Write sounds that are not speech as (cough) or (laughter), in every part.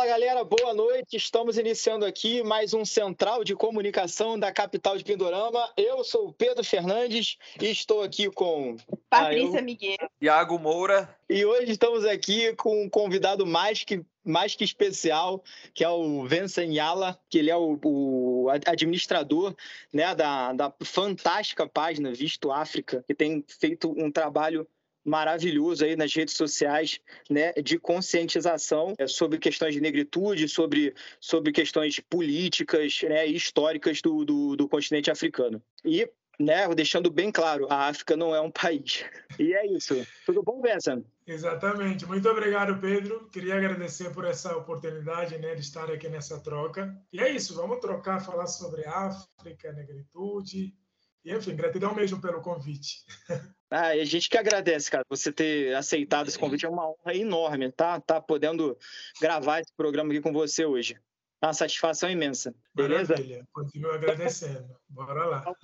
Fala galera, boa noite. Estamos iniciando aqui mais um Central de Comunicação da capital de Pindorama. Eu sou o Pedro Fernandes e estou aqui com Patrícia ah, eu... Miguel, Iago Moura. E hoje estamos aqui com um convidado mais que mais que especial, que é o Vincent Yala, que ele é o, o administrador né, da, da fantástica página Visto África, que tem feito um trabalho maravilhoso aí nas redes sociais, né, de conscientização é, sobre questões de negritude, sobre, sobre questões políticas, né, históricas do, do, do continente africano. E né, deixando bem claro, a África não é um país. E é isso. Tudo bom, Bessa? Exatamente. Muito obrigado, Pedro. Queria agradecer por essa oportunidade né, de estar aqui nessa troca. E é isso, vamos trocar, falar sobre África, negritude. Enfim, gratidão mesmo pelo convite. (laughs) Ah, a gente que agradece, cara, você ter aceitado esse convite. É uma honra enorme, tá? Tá podendo gravar esse programa aqui com você hoje. É uma satisfação imensa. Beleza? Maravilha. Continuo agradecendo. Bora lá.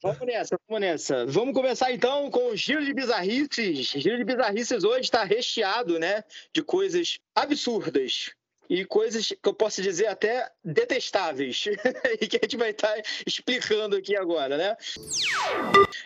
Vamos nessa, vamos nessa. Vamos começar então com o Giro de Bizarrices. O Giro de Bizarrices hoje está recheado, né, de coisas absurdas e coisas que eu posso dizer até detestáveis (laughs) e que a gente vai estar tá explicando aqui agora, né?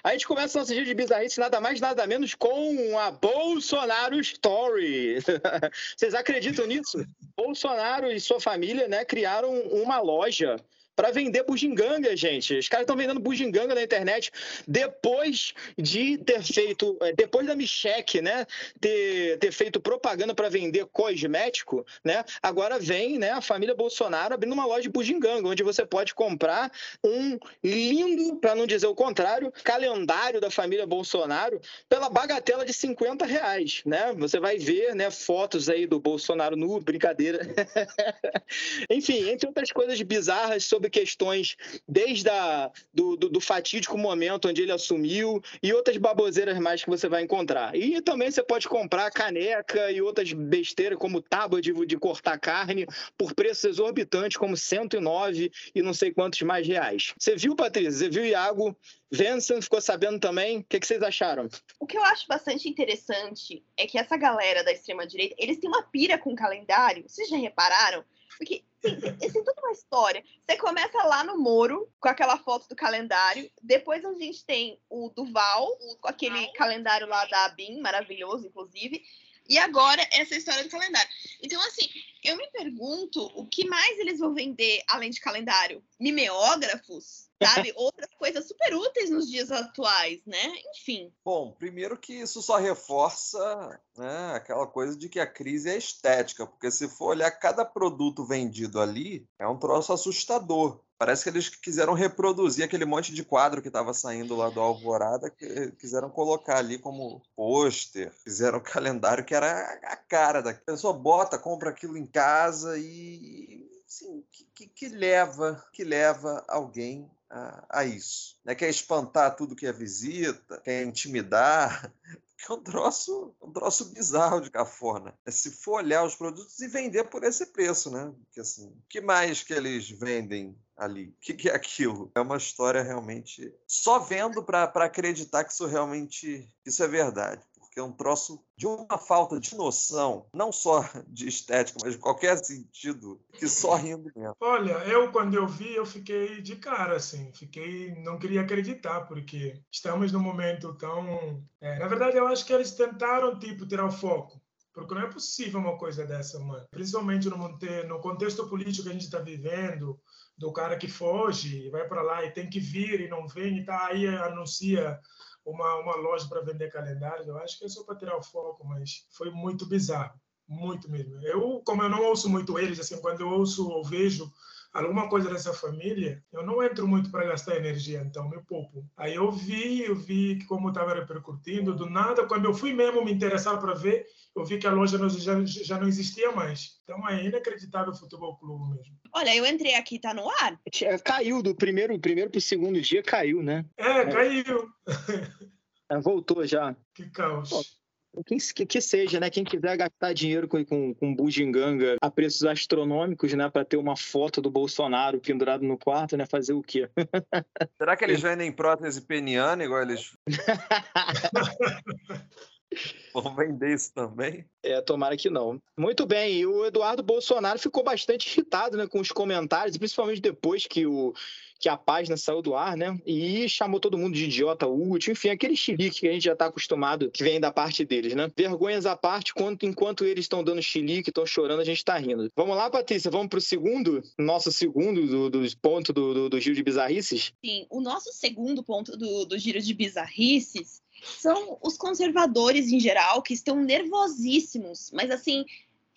A gente começa nosso dia de bizarrice nada mais nada menos com a Bolsonaro Story. (laughs) Vocês acreditam nisso? Bolsonaro e sua família, né, criaram uma loja para vender bugiganga, gente. Os caras estão vendendo bugiganga na internet depois de ter feito, é, depois da Micheque, né, ter, ter feito propaganda para vender cosmético, né? Agora vem, né, a família Bolsonaro abrindo uma loja de bugiganga, onde você pode comprar um lindo, para não dizer o contrário, calendário da família Bolsonaro pela bagatela de 50 reais, né? Você vai ver, né, fotos aí do Bolsonaro nu, brincadeira. (laughs) Enfim, entre outras coisas bizarras sobre questões desde a, do, do, do, fatídico momento onde ele assumiu e outras baboseiras mais que você vai encontrar. E também você pode comprar caneca e outras besteiras como tábua de, de cortar carne por preços exorbitantes como 109 e não sei quantos mais reais. Você viu, Patrícia? Você viu, Iago? Vincent ficou sabendo também. O que, que, vocês acharam? O que eu acho bastante interessante é que essa galera da extrema-direita, eles têm uma pira com calendário. Vocês já repararam? Porque tem, tem toda uma história. Você começa lá no Moro, com aquela foto do calendário. Depois a gente tem o Duval, com aquele calendário lá da ABIN, maravilhoso, inclusive. E agora essa história do calendário. Então, assim, eu me pergunto o que mais eles vão vender além de calendário? Mimeógrafos? Sabe? Outras coisas super úteis nos dias atuais, né? Enfim. Bom, primeiro que isso só reforça né, aquela coisa de que a crise é estética, porque se for olhar cada produto vendido ali, é um troço assustador. Parece que eles quiseram reproduzir aquele monte de quadro que estava saindo lá do Alvorada, que quiseram colocar ali como pôster, fizeram um calendário que era a cara da pessoa bota, compra aquilo em casa e assim, que, que, que leva que leva alguém a, a isso. Né? Quer espantar tudo que é visita, quer intimidar, (laughs) que é um troço, um troço bizarro de cafona. É se for olhar os produtos e vender por esse preço, né? Porque assim, o que mais que eles vendem ali? O que, que é aquilo? É uma história realmente só vendo para acreditar que isso realmente isso é verdade é um troço de uma falta de noção, não só (laughs) de estética, mas de qualquer sentido, que só rindo mesmo. Olha, eu quando eu vi, eu fiquei de cara, assim, fiquei, não queria acreditar, porque estamos num momento tão... É, na verdade, eu acho que eles tentaram, tipo, tirar o foco, porque não é possível uma coisa dessa, mano. Principalmente no, no contexto político que a gente está vivendo, do cara que foge, vai para lá e tem que vir e não vem e tá aí anuncia uma, uma loja para vender calendários. Eu acho que é só para tirar o foco, mas foi muito bizarro, muito mesmo. Eu, como eu não ouço muito eles, assim, quando eu ouço ou vejo alguma coisa dessa família, eu não entro muito para gastar energia, então me poupo. Aí eu vi, eu vi como estava repercutindo, do nada, quando eu fui mesmo me interessar para ver, eu vi que a loja já, já não existia mais. Então é inacreditável o futebol clube mesmo. Olha, eu entrei aqui, tá no ar? É, caiu do primeiro, primeiro para o segundo dia, caiu, né? É, caiu. É, voltou já. Que caos. Quem, que, seja, né? Quem quiser gastar dinheiro com, com, com bugiganga a preços astronômicos, né? Para ter uma foto do Bolsonaro pendurado no quarto, né? Fazer o quê? (laughs) Será que eles vendem prótese peniana igual eles. (laughs) Vão vender isso também? É, tomara que não. Muito bem, e o Eduardo Bolsonaro ficou bastante irritado né, com os comentários, principalmente depois que o que a página saiu do ar, né? E chamou todo mundo de idiota útil, enfim, aquele chilique que a gente já está acostumado que vem da parte deles, né? Vergonhas à parte, enquanto, enquanto eles estão dando chilique, estão chorando, a gente está rindo. Vamos lá, Patrícia, vamos para o segundo, nosso segundo do, do ponto do, do, do, giro de bizarrices? Sim, o nosso segundo ponto do, do giro de bizarrices são os conservadores em geral que estão nervosíssimos, mas assim,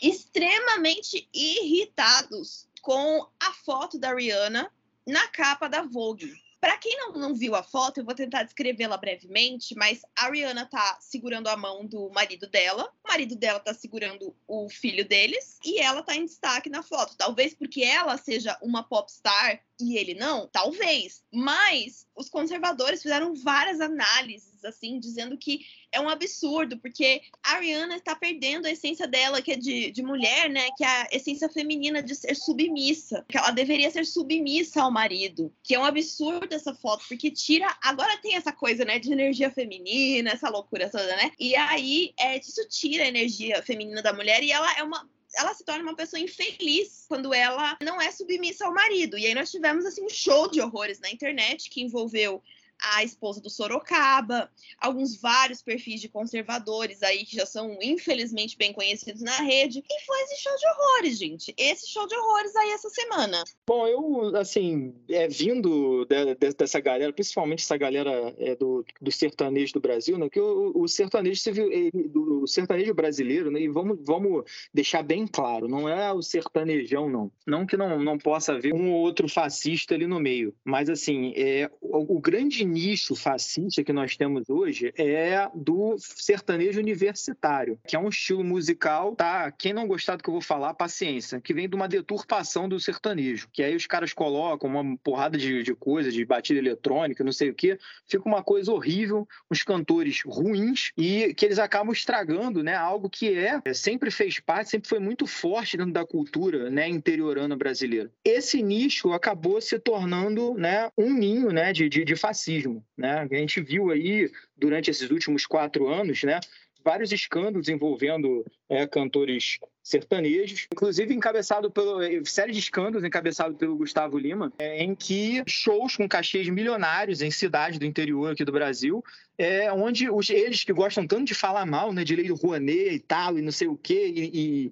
extremamente irritados com a foto da Rihanna na capa da Vogue. Para quem não, não viu a foto, eu vou tentar descrevê-la brevemente, mas a Rihanna tá segurando a mão do marido dela, o marido dela tá segurando o filho deles, e ela tá em destaque na foto. Talvez porque ela seja uma popstar e ele não? Talvez. Mas os conservadores fizeram várias análises, assim, dizendo que é um absurdo, porque a Ariana está perdendo a essência dela, que é de, de mulher, né? Que é a essência feminina de ser submissa. Que ela deveria ser submissa ao marido. Que é um absurdo essa foto, porque tira. Agora tem essa coisa, né? De energia feminina, essa loucura toda, né? E aí, é, isso tira a energia feminina da mulher e ela é uma ela se torna uma pessoa infeliz quando ela não é submissa ao marido. E aí nós tivemos assim um show de horrores na internet que envolveu a esposa do Sorocaba, alguns vários perfis de conservadores aí que já são infelizmente bem conhecidos na rede. E foi esse show de horrores, gente. Esse show de horrores aí essa semana. Bom, eu, assim, é, vindo de, de, dessa galera, principalmente essa galera é, do, do sertanejo do Brasil, né? Que o, o sertanejo civil, do, sertanejo brasileiro, né? E vamos, vamos deixar bem claro, não é o sertanejão, não. Não que não, não possa haver um ou outro fascista ali no meio. Mas, assim, é, o, o grande nicho fascista que nós temos hoje é do sertanejo universitário, que é um estilo musical, tá? Quem não gostar do que eu vou falar, paciência, que vem de uma deturpação do sertanejo, que aí os caras colocam uma porrada de, de coisa, de batida eletrônica, não sei o que, fica uma coisa horrível, uns cantores ruins e que eles acabam estragando, né? Algo que é sempre fez parte, sempre foi muito forte dentro da cultura, né? Interiorana brasileira. Esse nicho acabou se tornando, né? Um ninho, né? De, de, de fascismo né? A gente viu aí durante esses últimos quatro anos, né? Vários escândalos envolvendo é, cantores sertanejos, inclusive encabeçado pelo série de escândalos encabeçado pelo Gustavo Lima, é, em que shows com cachês milionários em cidades do interior aqui do Brasil, é onde os, eles que gostam tanto de falar mal, né, de lei do Rouanet e tal e não sei o quê e, e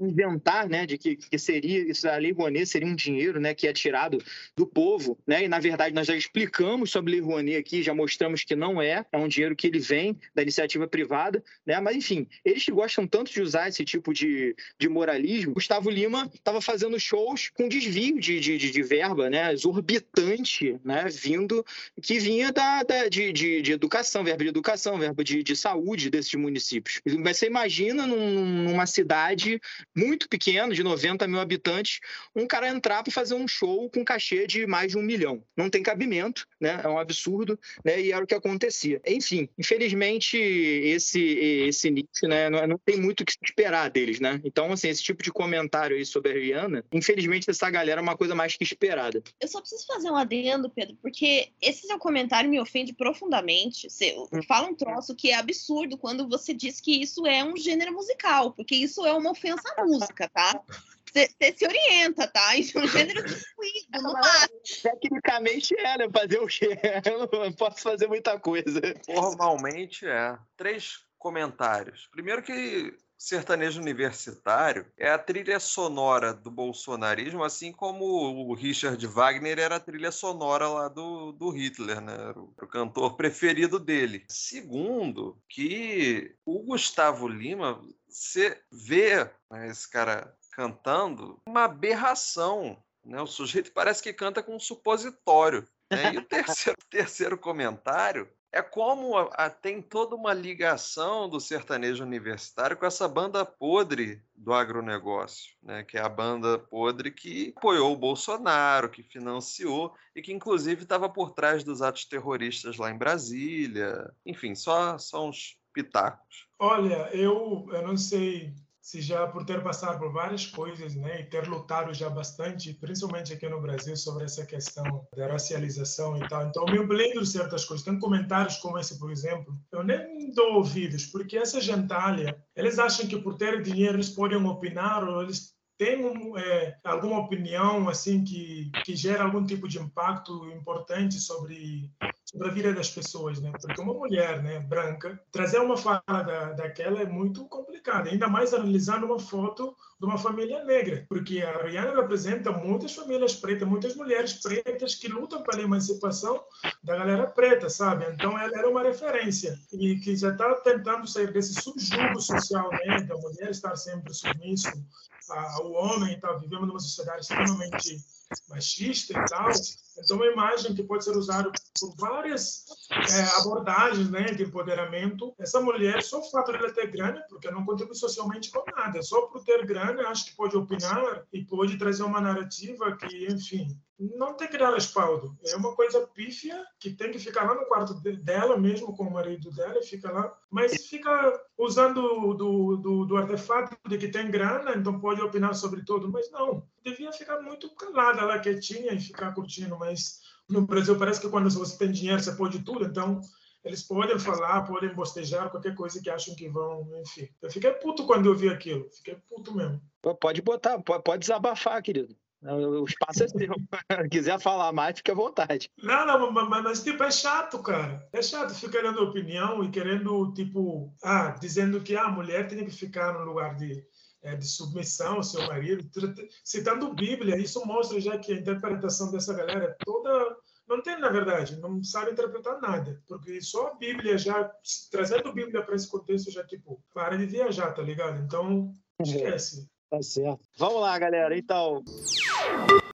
inventar, né, de que, que seria isso a lei Rouanet seria um dinheiro, né, que é tirado do povo, né? E na verdade nós já explicamos sobre a lei Rouanet aqui, já mostramos que não é, é um dinheiro que ele vem da iniciativa privada, né? Mas enfim, eles que gostam tanto de usar esse tipo de, de moralismo, Gustavo Lima estava fazendo shows com desvio de, de, de, verba, né, exorbitante, né, vindo que vinha da, da de, de, de, educação, verba de educação, verba de, de saúde desses municípios. Mas você imagina num, numa cidade muito pequeno, de 90 mil habitantes, um cara entrar para fazer um show com cachê de mais de um milhão. Não tem cabimento, né? É um absurdo, né? E era o que acontecia. Enfim, infelizmente, esse, esse nicho, né? Não, não tem muito o que esperar deles, né? Então, assim, esse tipo de comentário aí sobre a Rihanna, infelizmente, dessa galera é uma coisa mais que esperada. Eu só preciso fazer um adendo, Pedro, porque esse seu comentário me ofende profundamente. Você hum. fala um troço que é absurdo quando você diz que isso é um gênero musical, porque isso é uma ofensa música, tá? Você se orienta, tá? Isso é um gênero fluido, não Tecnicamente é, né? Fazer o quê? (laughs) Eu não posso fazer muita coisa. Formalmente é. Três comentários. Primeiro que sertanejo universitário é a trilha sonora do bolsonarismo, assim como o Richard Wagner era a trilha sonora lá do, do Hitler, né? Era o, o cantor preferido dele. Segundo, que o Gustavo Lima, você vê né, esse cara cantando, uma aberração. Né? O sujeito parece que canta com um supositório. Né? E o terceiro, (laughs) terceiro comentário é como a, a, tem toda uma ligação do sertanejo universitário com essa banda podre do agronegócio, né? que é a banda podre que apoiou o Bolsonaro, que financiou e que inclusive estava por trás dos atos terroristas lá em Brasília. Enfim, só, só uns pitacos. Olha, eu, eu não sei se já por ter passado por várias coisas, né, e ter lutado já bastante, principalmente aqui no Brasil, sobre essa questão da racialização e tal. Então, eu me lembro de certas coisas. Tem comentários como esse, por exemplo, eu nem dou ouvidos, porque essa gentalha, eles acham que por ter dinheiro eles podem opinar ou eles tem é, alguma opinião assim que, que gera algum tipo de impacto importante sobre, sobre a vida das pessoas, né? Porque uma mulher, né, branca, trazer uma fala da, daquela é muito complicado, ainda mais analisando uma foto de uma família negra, porque a Rihanna representa muitas famílias pretas, muitas mulheres pretas que lutam pela emancipação da galera preta, sabe? Então ela era uma referência e que já está tentando sair desse subjugo social, né, da mulher estar sempre submisso ao homem tal, vivemos numa sociedade extremamente machista e tal. Então, uma imagem que pode ser usada por várias é, abordagens né, de empoderamento. Essa mulher, só o fato de ela ter grana, porque não contribui socialmente com nada, só por ter grana, acho que pode opinar e pode trazer uma narrativa que, enfim, não tem que dar respaldo. É uma coisa pífia que tem que ficar lá no quarto dela, mesmo com o marido dela, e fica lá. Mas fica usando do, do, do artefato de que tem grana, então pode opinar sobre tudo. Mas não, devia ficar muito calada lá, quietinha e ficar curtindo. Mas no Brasil parece que quando você tem dinheiro, você pode tudo. Então eles podem falar, podem bostejar, qualquer coisa que acham que vão, enfim. Eu fiquei puto quando eu vi aquilo. Fiquei puto mesmo. Pode botar, pode desabafar, querido. O espaço é seu. (laughs) quiser falar mais, fique à vontade. Não, não, mas, mas, tipo, é chato, cara. É chato ficar dando opinião e querendo, tipo, ah, dizendo que ah, a mulher tem que ficar no lugar de, é, de submissão ao seu marido. Citando Bíblia, isso mostra já que a interpretação dessa galera é toda. Não tem, na verdade, não sabe interpretar nada. Porque só a Bíblia já, trazendo a Bíblia para esse contexto, já, tipo, para de viajar, tá ligado? Então, uhum. esquece. Tá certo. Vamos lá, galera. Então,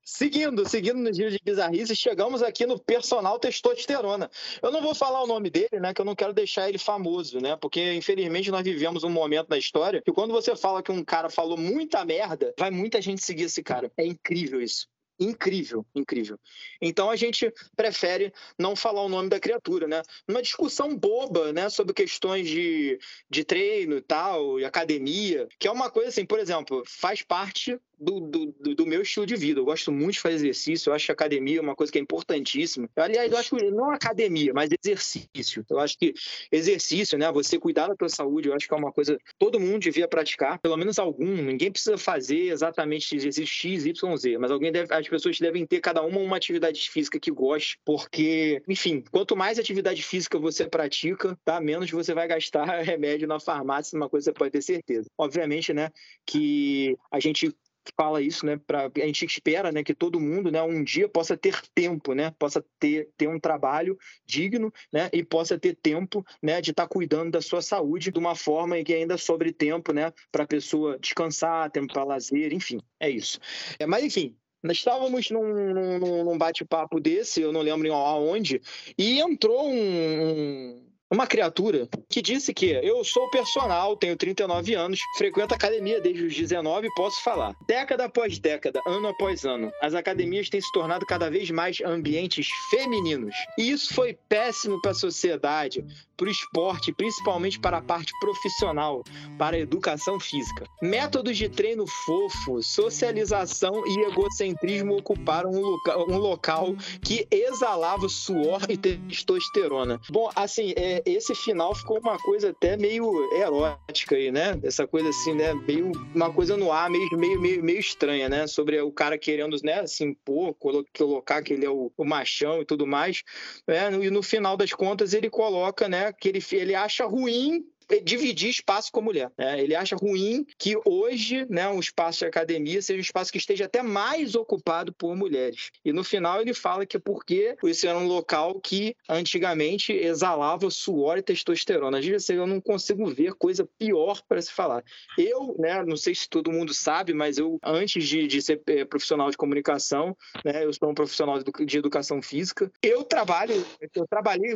Seguindo, seguindo no giro de bizarrice, chegamos aqui no personal testosterona. Eu não vou falar o nome dele, né? Que eu não quero deixar ele famoso, né? Porque, infelizmente, nós vivemos um momento na história que quando você fala que um cara falou muita merda, vai muita gente seguir esse cara. É incrível isso incrível, incrível. Então a gente prefere não falar o nome da criatura, né? Uma discussão boba, né, sobre questões de, de treino e tal, e academia, que é uma coisa assim, por exemplo, faz parte do, do, do, meu estilo de vida. Eu gosto muito de fazer exercício, eu acho que academia é uma coisa que é importantíssima. Aliás, eu acho que não academia, mas exercício. Eu acho que exercício, né? Você cuidar da tua saúde, eu acho que é uma coisa que todo mundo devia praticar, pelo menos algum. Ninguém precisa fazer exatamente exercício X, Y, Z, mas alguém deve, as pessoas devem ter cada uma uma atividade física que goste, porque, enfim, quanto mais atividade física você pratica, tá? Menos você vai gastar (laughs) remédio na farmácia, uma coisa você pode ter certeza. Obviamente, né, que a gente fala isso, né? Pra, a gente espera, né, que todo mundo, né, um dia possa ter tempo, né, possa ter, ter um trabalho digno, né, e possa ter tempo, né, de estar tá cuidando da sua saúde de uma forma que ainda sobre tempo, né, para a pessoa descansar, tempo para lazer, enfim, é isso. É, mas enfim, nós estávamos num, num, num bate-papo desse, eu não lembro aonde, e entrou um, uma criatura que disse que eu sou personal, tenho 39 anos, frequento academia desde os 19 e posso falar. Década após década, ano após ano, as academias têm se tornado cada vez mais ambientes femininos. E isso foi péssimo para a sociedade, para o esporte, principalmente para a parte profissional, para a educação física. Métodos de treino fofo, socialização e egocentrismo ocuparam um local, um local que exalava suor e testosterona. Bom, assim, é, esse final ficou uma coisa até meio erótica aí, né? Essa coisa assim, né? Meio uma coisa no ar, meio, meio, meio, meio estranha, né? Sobre o cara querendo, né, assim, pô, colocar que ele é o, o machão e tudo mais. Né? E no final das contas ele coloca, né, que ele, ele acha ruim dividir espaço com a mulher. Né? Ele acha ruim que hoje né, um espaço de academia seja um espaço que esteja até mais ocupado por mulheres. E no final ele fala que é porque esse era um local que antigamente exalava suor e testosterona. Assim, eu não consigo ver coisa pior para se falar. Eu, né, não sei se todo mundo sabe, mas eu, antes de, de ser é, profissional de comunicação, né, eu sou um profissional de educação física. Eu trabalho, eu trabalhei,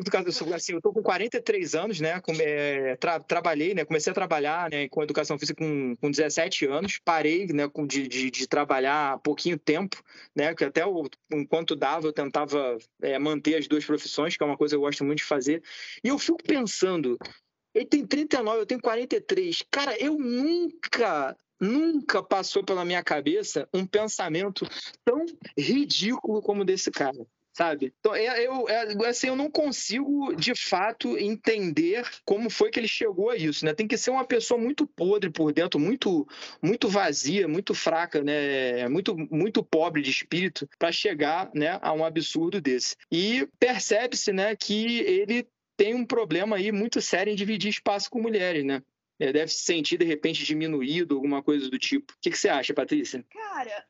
assim, eu estou com 43 anos, né, com, é, tra trabalhei, né? Comecei a trabalhar né, com educação física com, com 17 anos. Parei, né? Com, de, de, de trabalhar pouquinho tempo, né? Que até o, enquanto dava eu tentava é, manter as duas profissões, que é uma coisa que eu gosto muito de fazer. E eu fico pensando Ele tem 39, eu tenho 43. Cara, eu nunca, nunca passou pela minha cabeça um pensamento tão ridículo como desse cara sabe? Então, é, eu, é, assim, eu não consigo, de fato, entender como foi que ele chegou a isso, né? Tem que ser uma pessoa muito podre por dentro, muito, muito vazia, muito fraca, né? Muito, muito pobre de espírito para chegar, né, a um absurdo desse. E percebe-se, né, que ele tem um problema aí muito sério em dividir espaço com mulheres, né? Deve se sentir, de repente, diminuído, alguma coisa do tipo. O que, que você acha, Patrícia? Cara,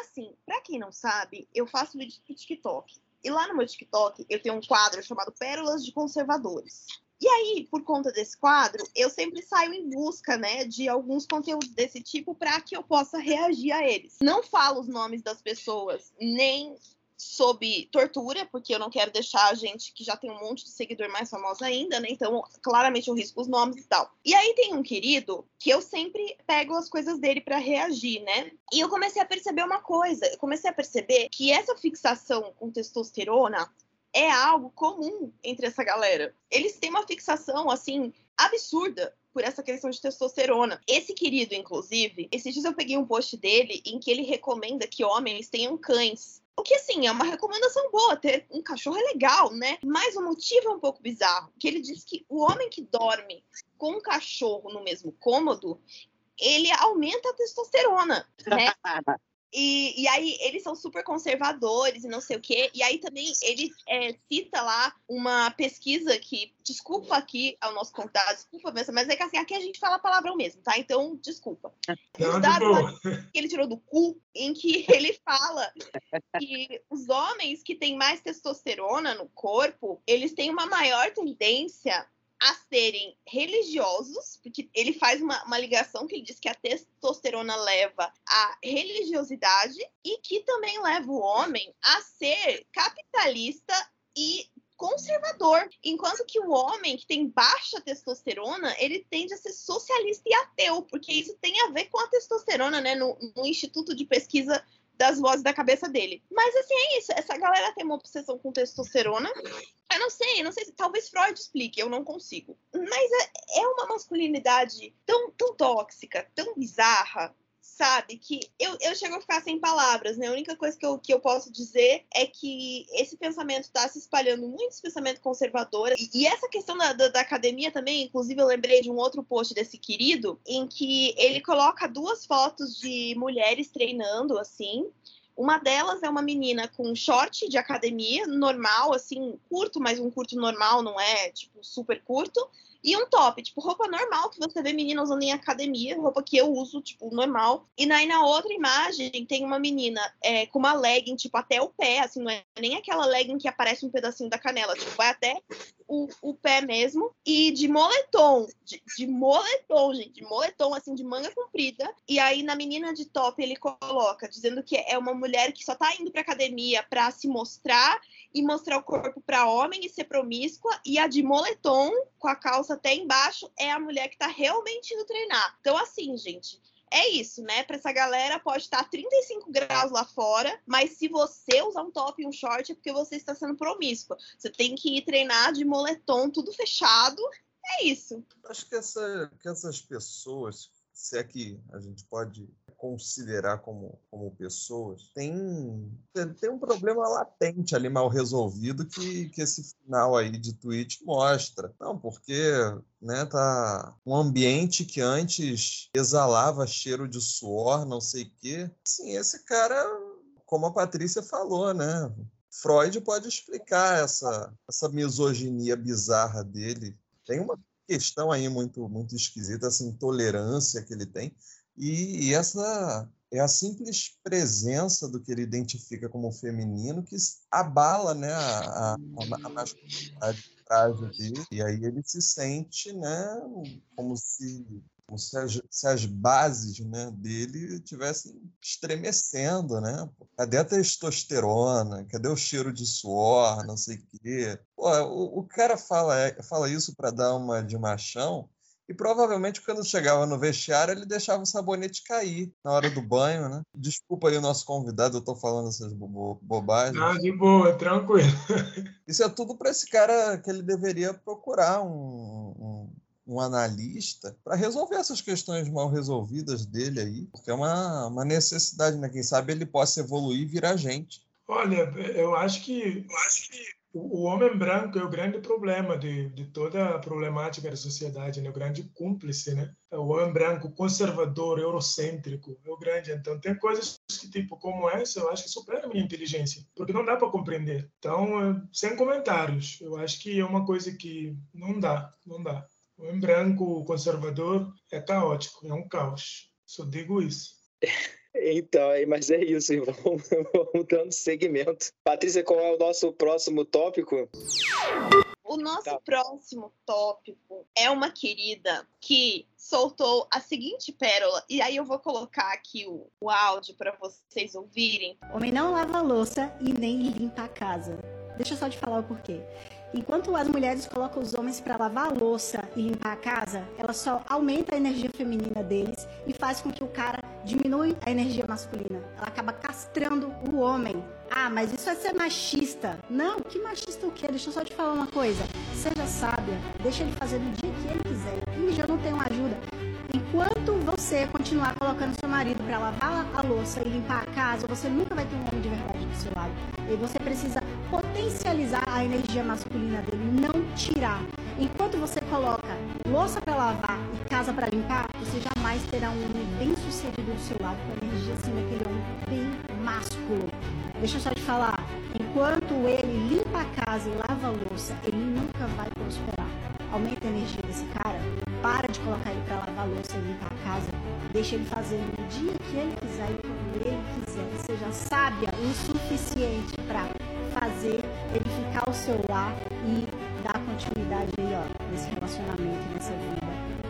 assim, pra quem não sabe, eu faço vídeo pro TikTok. E lá no meu TikTok eu tenho um quadro chamado Pérolas de Conservadores. E aí, por conta desse quadro, eu sempre saio em busca, né, de alguns conteúdos desse tipo para que eu possa reagir a eles. Não falo os nomes das pessoas, nem sob tortura, porque eu não quero deixar a gente que já tem um monte de seguidor mais famoso ainda, né? Então, claramente eu risco os nomes e tal. E aí tem um querido que eu sempre pego as coisas dele para reagir, né? E eu comecei a perceber uma coisa, eu comecei a perceber que essa fixação com testosterona é algo comum entre essa galera. Eles têm uma fixação assim absurda por essa questão de testosterona. Esse querido, inclusive, esses dias eu peguei um post dele em que ele recomenda que homens tenham cães. O que, assim, é uma recomendação boa, ter um cachorro é legal, né? Mas o motivo é um pouco bizarro, que ele diz que o homem que dorme com um cachorro no mesmo cômodo, ele aumenta a testosterona, né? (laughs) E, e aí eles são super conservadores e não sei o quê. E aí também ele é, cita lá uma pesquisa que, desculpa aqui ao nosso convidado, desculpa mesmo, mas é que assim, aqui a gente fala palavrão mesmo, tá? Então, desculpa. Não, dados que ele tirou do cu, em que (laughs) ele fala que os homens que têm mais testosterona no corpo, eles têm uma maior tendência a serem religiosos, porque ele faz uma, uma, ligação que ele diz que a testosterona leva à religiosidade e que também leva o homem a ser capitalista e conservador, enquanto que o homem que tem baixa testosterona, ele tende a ser socialista e ateu, porque isso tem a ver com a testosterona, né? No, no Instituto de Pesquisa das vozes da cabeça dele. Mas assim, é isso. Essa galera tem uma obsessão com testosterona. Eu não sei, não sei se talvez Freud explique, eu não consigo. Mas é, é uma masculinidade tão, tão tóxica, tão bizarra, sabe? Que eu, eu chego a ficar sem palavras, né? A única coisa que eu, que eu posso dizer é que esse pensamento está se espalhando muito, esse pensamento conservador. E, e essa questão da, da, da, academia também, inclusive eu lembrei de um outro post desse querido, em que ele coloca duas fotos de mulheres treinando, assim. Uma delas é uma menina com short de academia, normal, assim, curto, mas um curto normal, não é, tipo, super curto e um top, tipo, roupa normal que você vê menina usando em academia, roupa que eu uso, tipo, normal. E aí na outra imagem tem uma menina é, com uma legging, tipo, até o pé, assim, não é nem aquela legging que aparece um pedacinho da canela, tipo, vai até o, o pé mesmo. E de moletom, de, de moletom, gente, de moletom, assim, de manga comprida. E aí na menina de top ele coloca, dizendo que é uma mulher que só tá indo pra academia pra se mostrar e mostrar o corpo para homem e ser promíscua, e a de moletom, com a calça até embaixo, é a mulher que está realmente indo treinar. Então, assim, gente, é isso, né? Para essa galera pode estar 35 graus lá fora, mas se você usar um top e um short é porque você está sendo promíscua. Você tem que ir treinar de moletom, tudo fechado. É isso. Acho que, essa, que essas pessoas, se é que a gente pode considerar como, como pessoas, tem, tem um problema latente ali mal resolvido que, que esse final aí de tweet mostra. Não, porque né, tá um ambiente que antes exalava cheiro de suor, não sei o quê. Sim, esse cara, como a Patrícia falou, né? Freud pode explicar essa, essa misoginia bizarra dele. Tem uma questão aí muito, muito esquisita, essa intolerância que ele tem. E, essa é a simples presença do que ele identifica como feminino que abala né, a, a, a masculinidade dele. E aí ele se sente né, como se como se as, se as, bases né, dele estivessem estremecendo, né? Cadê a testosterona? Cadê o cheiro de suor? Não sei quê. Pô, o, o cara fala, é, fala isso para dar uma de machão, e provavelmente quando chegava no vestiário ele deixava o sabonete cair na hora do banho, né? Desculpa aí o nosso convidado, eu tô falando essas bo bobagens. Ah, de boa, tranquilo. (laughs) Isso é tudo para esse cara que ele deveria procurar um, um, um analista para resolver essas questões mal resolvidas dele aí, porque é uma, uma necessidade, né? Quem sabe ele possa evoluir e virar gente. Olha, eu acho que, eu acho que o homem branco é o grande problema de, de toda a problemática da sociedade, né? o grande cúmplice, né? O homem branco conservador, eurocêntrico, é o grande. Então, tem coisas que, tipo, como essa, eu acho que superam a minha inteligência, porque não dá para compreender. Então, sem comentários, eu acho que é uma coisa que não dá, não dá. O homem branco conservador é caótico, é um caos. Só digo isso. (laughs) Então, mas é isso, (laughs) vamos, vamos dando segmento. Patrícia, qual é o nosso próximo tópico? O nosso tá. próximo tópico é uma querida que soltou a seguinte pérola, e aí eu vou colocar aqui o, o áudio para vocês ouvirem. Homem não lava louça e nem limpa a casa. Deixa eu só te falar o porquê. Enquanto as mulheres colocam os homens para lavar a louça e limpar a casa, ela só aumenta a energia feminina deles e faz com que o cara diminui a energia masculina. Ela acaba castrando o homem. Ah, mas isso é ser machista. Não, que machista o quê? Deixa eu só te falar uma coisa. Seja sábia, deixa ele fazer do dia que ele quiser. E já não tem uma ajuda. Enquanto você continuar colocando seu marido para lavar a louça e limpar a casa, você nunca vai ter um homem de verdade do seu lado. E você precisa potencializar a energia masculina dele, não tirar. Enquanto você coloca louça para lavar e casa para limpar, você jamais terá um homem bem sucedido do seu lado, com energia assim daquele homem bem másculo. Deixa eu só te falar, enquanto ele limpa a casa e lava a louça, ele nunca vai prosperar. Aumenta a energia desse cara, para de colocar ele para lavar a louça e limpar a casa, deixa ele fazer no dia que ele quiser e quando ele quiser. Seja sábia o suficiente para fazer ele ficar ao seu lar e dar continuidade aí, ó, nesse relacionamento, nessa vida,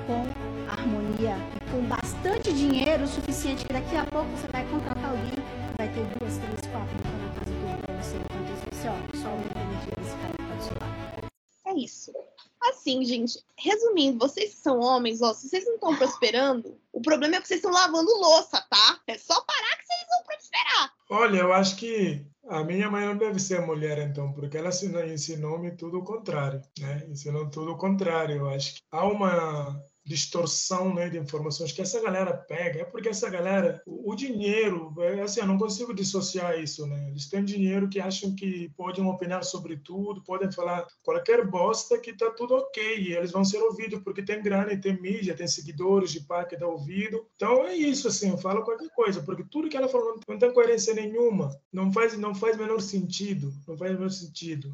com harmonia e com bastante dinheiro o suficiente que daqui a pouco você vai contratar alguém vai ter duas, três, quatro na casa dele pra você. Enquanto isso, você, ó, só aumenta a energia desse cara do seu lado. É isso. Assim, gente, resumindo, vocês que são homens, ó, se vocês não estão prosperando, o problema é que vocês estão lavando louça, tá? É só parar que vocês vão prosperar. Olha, eu acho que a minha mãe não deve ser mulher, então, porque ela ensinou-me tudo o contrário, né? Ensinou tudo o contrário. Eu acho que há uma distorção né, de informações que essa galera pega, é porque essa galera, o, o, dinheiro, é assim, eu não consigo dissociar isso, né? Eles têm dinheiro que acham que podem opinar sobre tudo, podem falar qualquer bosta que tá tudo ok, e eles vão ser ouvidos porque tem grana e tem mídia, tem seguidores de pá que dá ouvido. Então é isso, assim, eu falo qualquer coisa, porque tudo que ela falou não, não tem coerência nenhuma, não faz, não faz menor sentido, não faz menor sentido.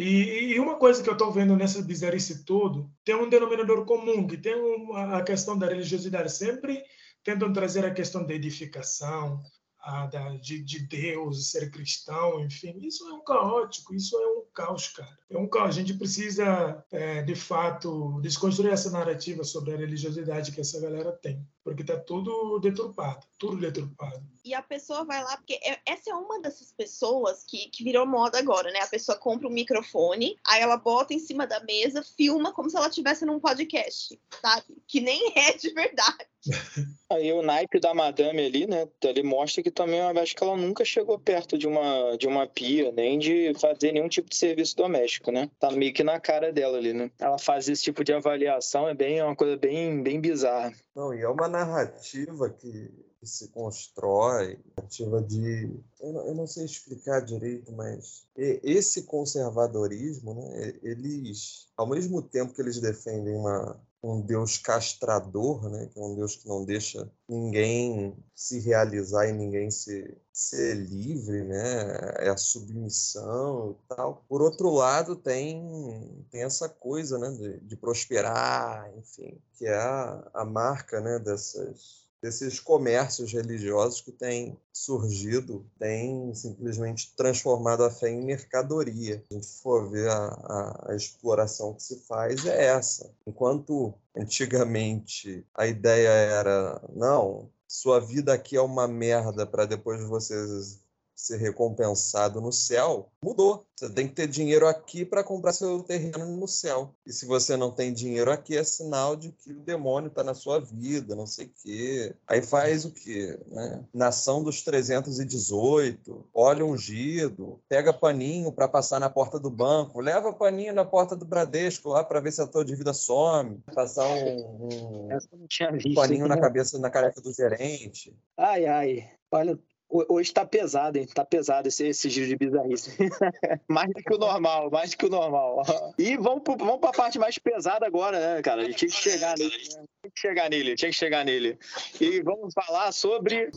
E, e, uma coisa que eu estou vendo nessa bizarrice todo, tem um denominador comum, que tem uma, a questão da religiosidade. Sempre tentam trazer a questão da edificação, a, da, de, de Deus, ser cristão, enfim. Isso é um caótico, isso é um caos, cara. É um caos. A gente precisa, é, de fato, desconstruir essa narrativa sobre a religiosidade que essa galera tem porque tá tudo deturpado, tudo deturpado. E a pessoa vai lá, porque é, essa é uma dessas pessoas que, que virou moda agora, né? A pessoa compra um microfone, aí ela bota em cima da mesa, filma como se ela estivesse num podcast, sabe? Que nem (laughs) é de verdade. (laughs) Aí o naipe da madame ali, né? Ele mostra que também eu acho que ela nunca chegou perto de uma, de uma pia, nem de fazer nenhum tipo de serviço doméstico, né? Tá meio que na cara dela ali, né? Ela faz esse tipo de avaliação, é bem é uma coisa bem, bem bizarra. Não, e é uma narrativa que, que se constrói, narrativa de. Eu não, eu não, sei explicar direito, mas esse conservadorismo, né, eles, ao mesmo tempo que eles defendem uma, um Deus castrador, né, que é um Deus que não deixa ninguém se realizar e ninguém se, ser livre, né, é a submissão e tal. Por outro lado, tem, tem essa coisa, né, de, de prosperar, enfim, que é a, a marca, né, dessas desses comércios religiosos que têm surgido, têm simplesmente transformado a fé em mercadoria. Se a gente for ver a, a, a exploração que se faz, é essa. Enquanto antigamente a ideia era, não, sua vida aqui é uma merda para depois vocês ser recompensado no céu, mudou. Você tem que ter dinheiro aqui para comprar seu terreno no céu. E se você não tem dinheiro aqui, é sinal de que o demônio está na sua vida, não sei o quê. Aí faz o quê? Né? Nação dos 318, óleo ungido, pega paninho para passar na porta do banco, leva paninho na porta do Bradesco lá para ver se a tua dívida some, passar um, um paninho na cabeça, na careca do gerente. Ai, ai. Olha, Hoje tá pesado, hein? Tá pesado esse, esse giro de bizarrice. (laughs) mais do que o normal, mais do que o normal. (laughs) E vamos, pro, vamos pra parte mais pesada agora, né, cara? A gente tinha que chegar nele. Né? Tinha que chegar nele, tinha que chegar nele. E vamos falar sobre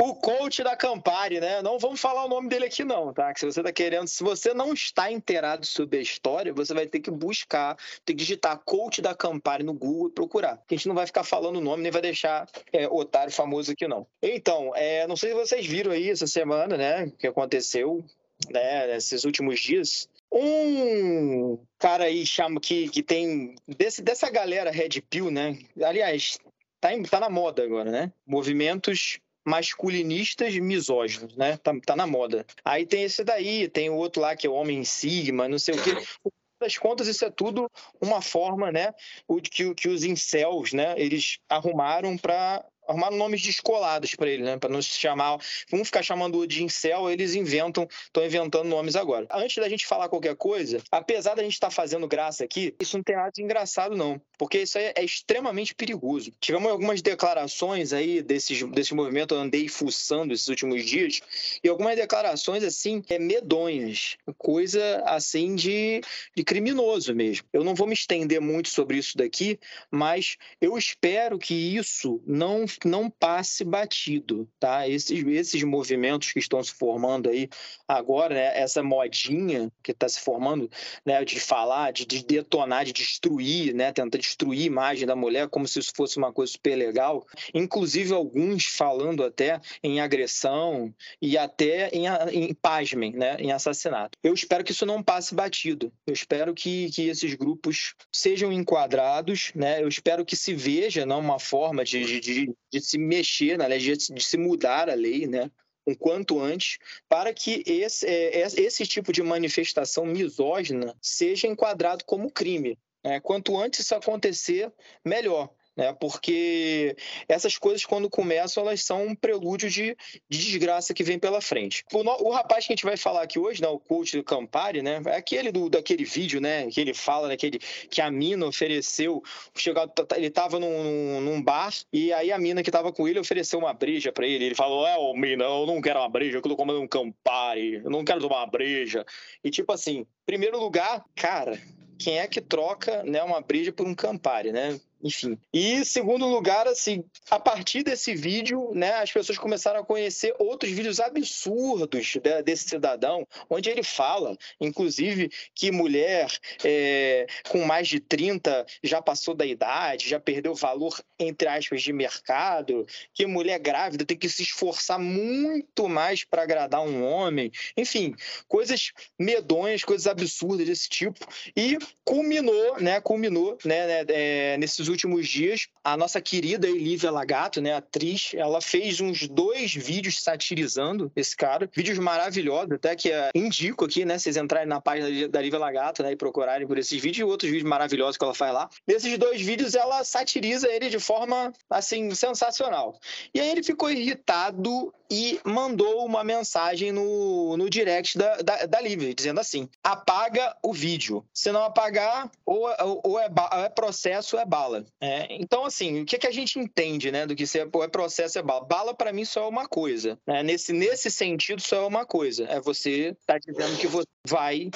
o coach da Campari, né? Não vamos falar o nome dele aqui, não, tá? Que se você tá querendo, se você não está inteirado sobre a história, você vai ter que buscar, tem que digitar coach da Campari no Google e procurar. A gente não vai ficar falando o nome, nem vai deixar é, otário famoso aqui, não. Então, é, não sei se vocês viram aí essa semana, né? O que aconteceu, né? Nesses últimos dias. Um cara aí chama que, que tem desse, dessa galera Red Pill, né? Aliás, tá, em, tá na moda agora, né? Movimentos masculinistas misóginos, né? Tá, tá na moda. Aí tem esse daí, tem o outro lá que é o Homem Sigma, não sei o quê (laughs) das contas, isso é tudo uma forma, né, o que, que os incels, né, eles arrumaram para arrumaram nomes descolados para ele, né? Para não se chamar. Vamos ficar chamando de incel, eles inventam, estão inventando nomes agora. Antes da gente falar qualquer coisa, apesar da gente estar tá fazendo graça aqui, isso não tem nada de engraçado, não. Porque isso aí é extremamente perigoso. Tivemos algumas declarações aí desses, desse movimento, eu andei fuçando esses últimos dias, e algumas declarações, assim, é medonhas. Coisa, assim, de, de criminoso mesmo. Eu não vou me estender muito sobre isso daqui, mas eu espero que isso não não passe batido, tá? Esses, esses movimentos que estão se formando aí agora, né? essa modinha que está se formando, né? De falar, de, de, detonar, de destruir, né? Tentar destruir a imagem da mulher como se isso fosse uma coisa super legal. Inclusive alguns falando até em agressão e até em, em pasmem, né? Em assassinato. Eu espero que isso não passe batido. Eu espero que, que esses grupos sejam enquadrados, né? Eu espero que se veja não uma forma de, de, de se mexer na lei, de, se mudar a lei, né? um quanto antes, para que esse, é, esse tipo de manifestação misógina seja enquadrado como crime. Né? Quanto antes isso acontecer, melhor né? Porque essas coisas, quando começam, elas são um prelúdio de, de desgraça que vem pela frente. O, o, rapaz que a gente vai falar aqui hoje, né, o coach do Campari, né, é aquele do, daquele vídeo, né, que ele fala, né, que, ele, que a mina ofereceu, chegou, ele estava num, num, bar e aí a mina que estava com ele ofereceu uma breja para ele. Ele falou: É, ô mina, eu não quero uma breja, eu tô comendo um Campari, eu não quero tomar uma breja. E tipo assim, primeiro lugar, cara, quem é que troca né, uma breja por um Campari, né? Enfim. E segundo lugar, assim, a partir desse vídeo, né, as pessoas começaram a conhecer outros vídeos absurdos desse cidadão, onde ele fala, inclusive, que mulher é, com mais de 30 já passou da idade, já perdeu valor, entre aspas, de mercado, que mulher grávida tem que se esforçar muito mais para agradar um homem, enfim, coisas medonhas, coisas absurdas desse tipo. E culminou, né, culminou, né, né é, nesses últimos dias, a nossa querida Elívia Lagato, né, atriz, ela fez uns dois vídeos satirizando esse cara, vídeos maravilhosos, até que uh, indico aqui, né, vocês entrarem na página da Elívia Lagato, né, e procurarem por esses vídeos e outros vídeos maravilhosos que ela faz lá. Nesses dois vídeos ela satiriza ele de forma, assim, sensacional. E aí ele ficou irritado e mandou uma mensagem no, no direct da, da, da Lívia, dizendo assim: apaga o vídeo. Se não apagar, ou, ou, ou é, é, processo ou é bala. É, então, assim, o que, que a gente entende né, do que se é, é processo é bala? Bala, para mim, só é uma coisa. Né? Nesse, nesse sentido, só é uma coisa. É você tá dizendo que você vai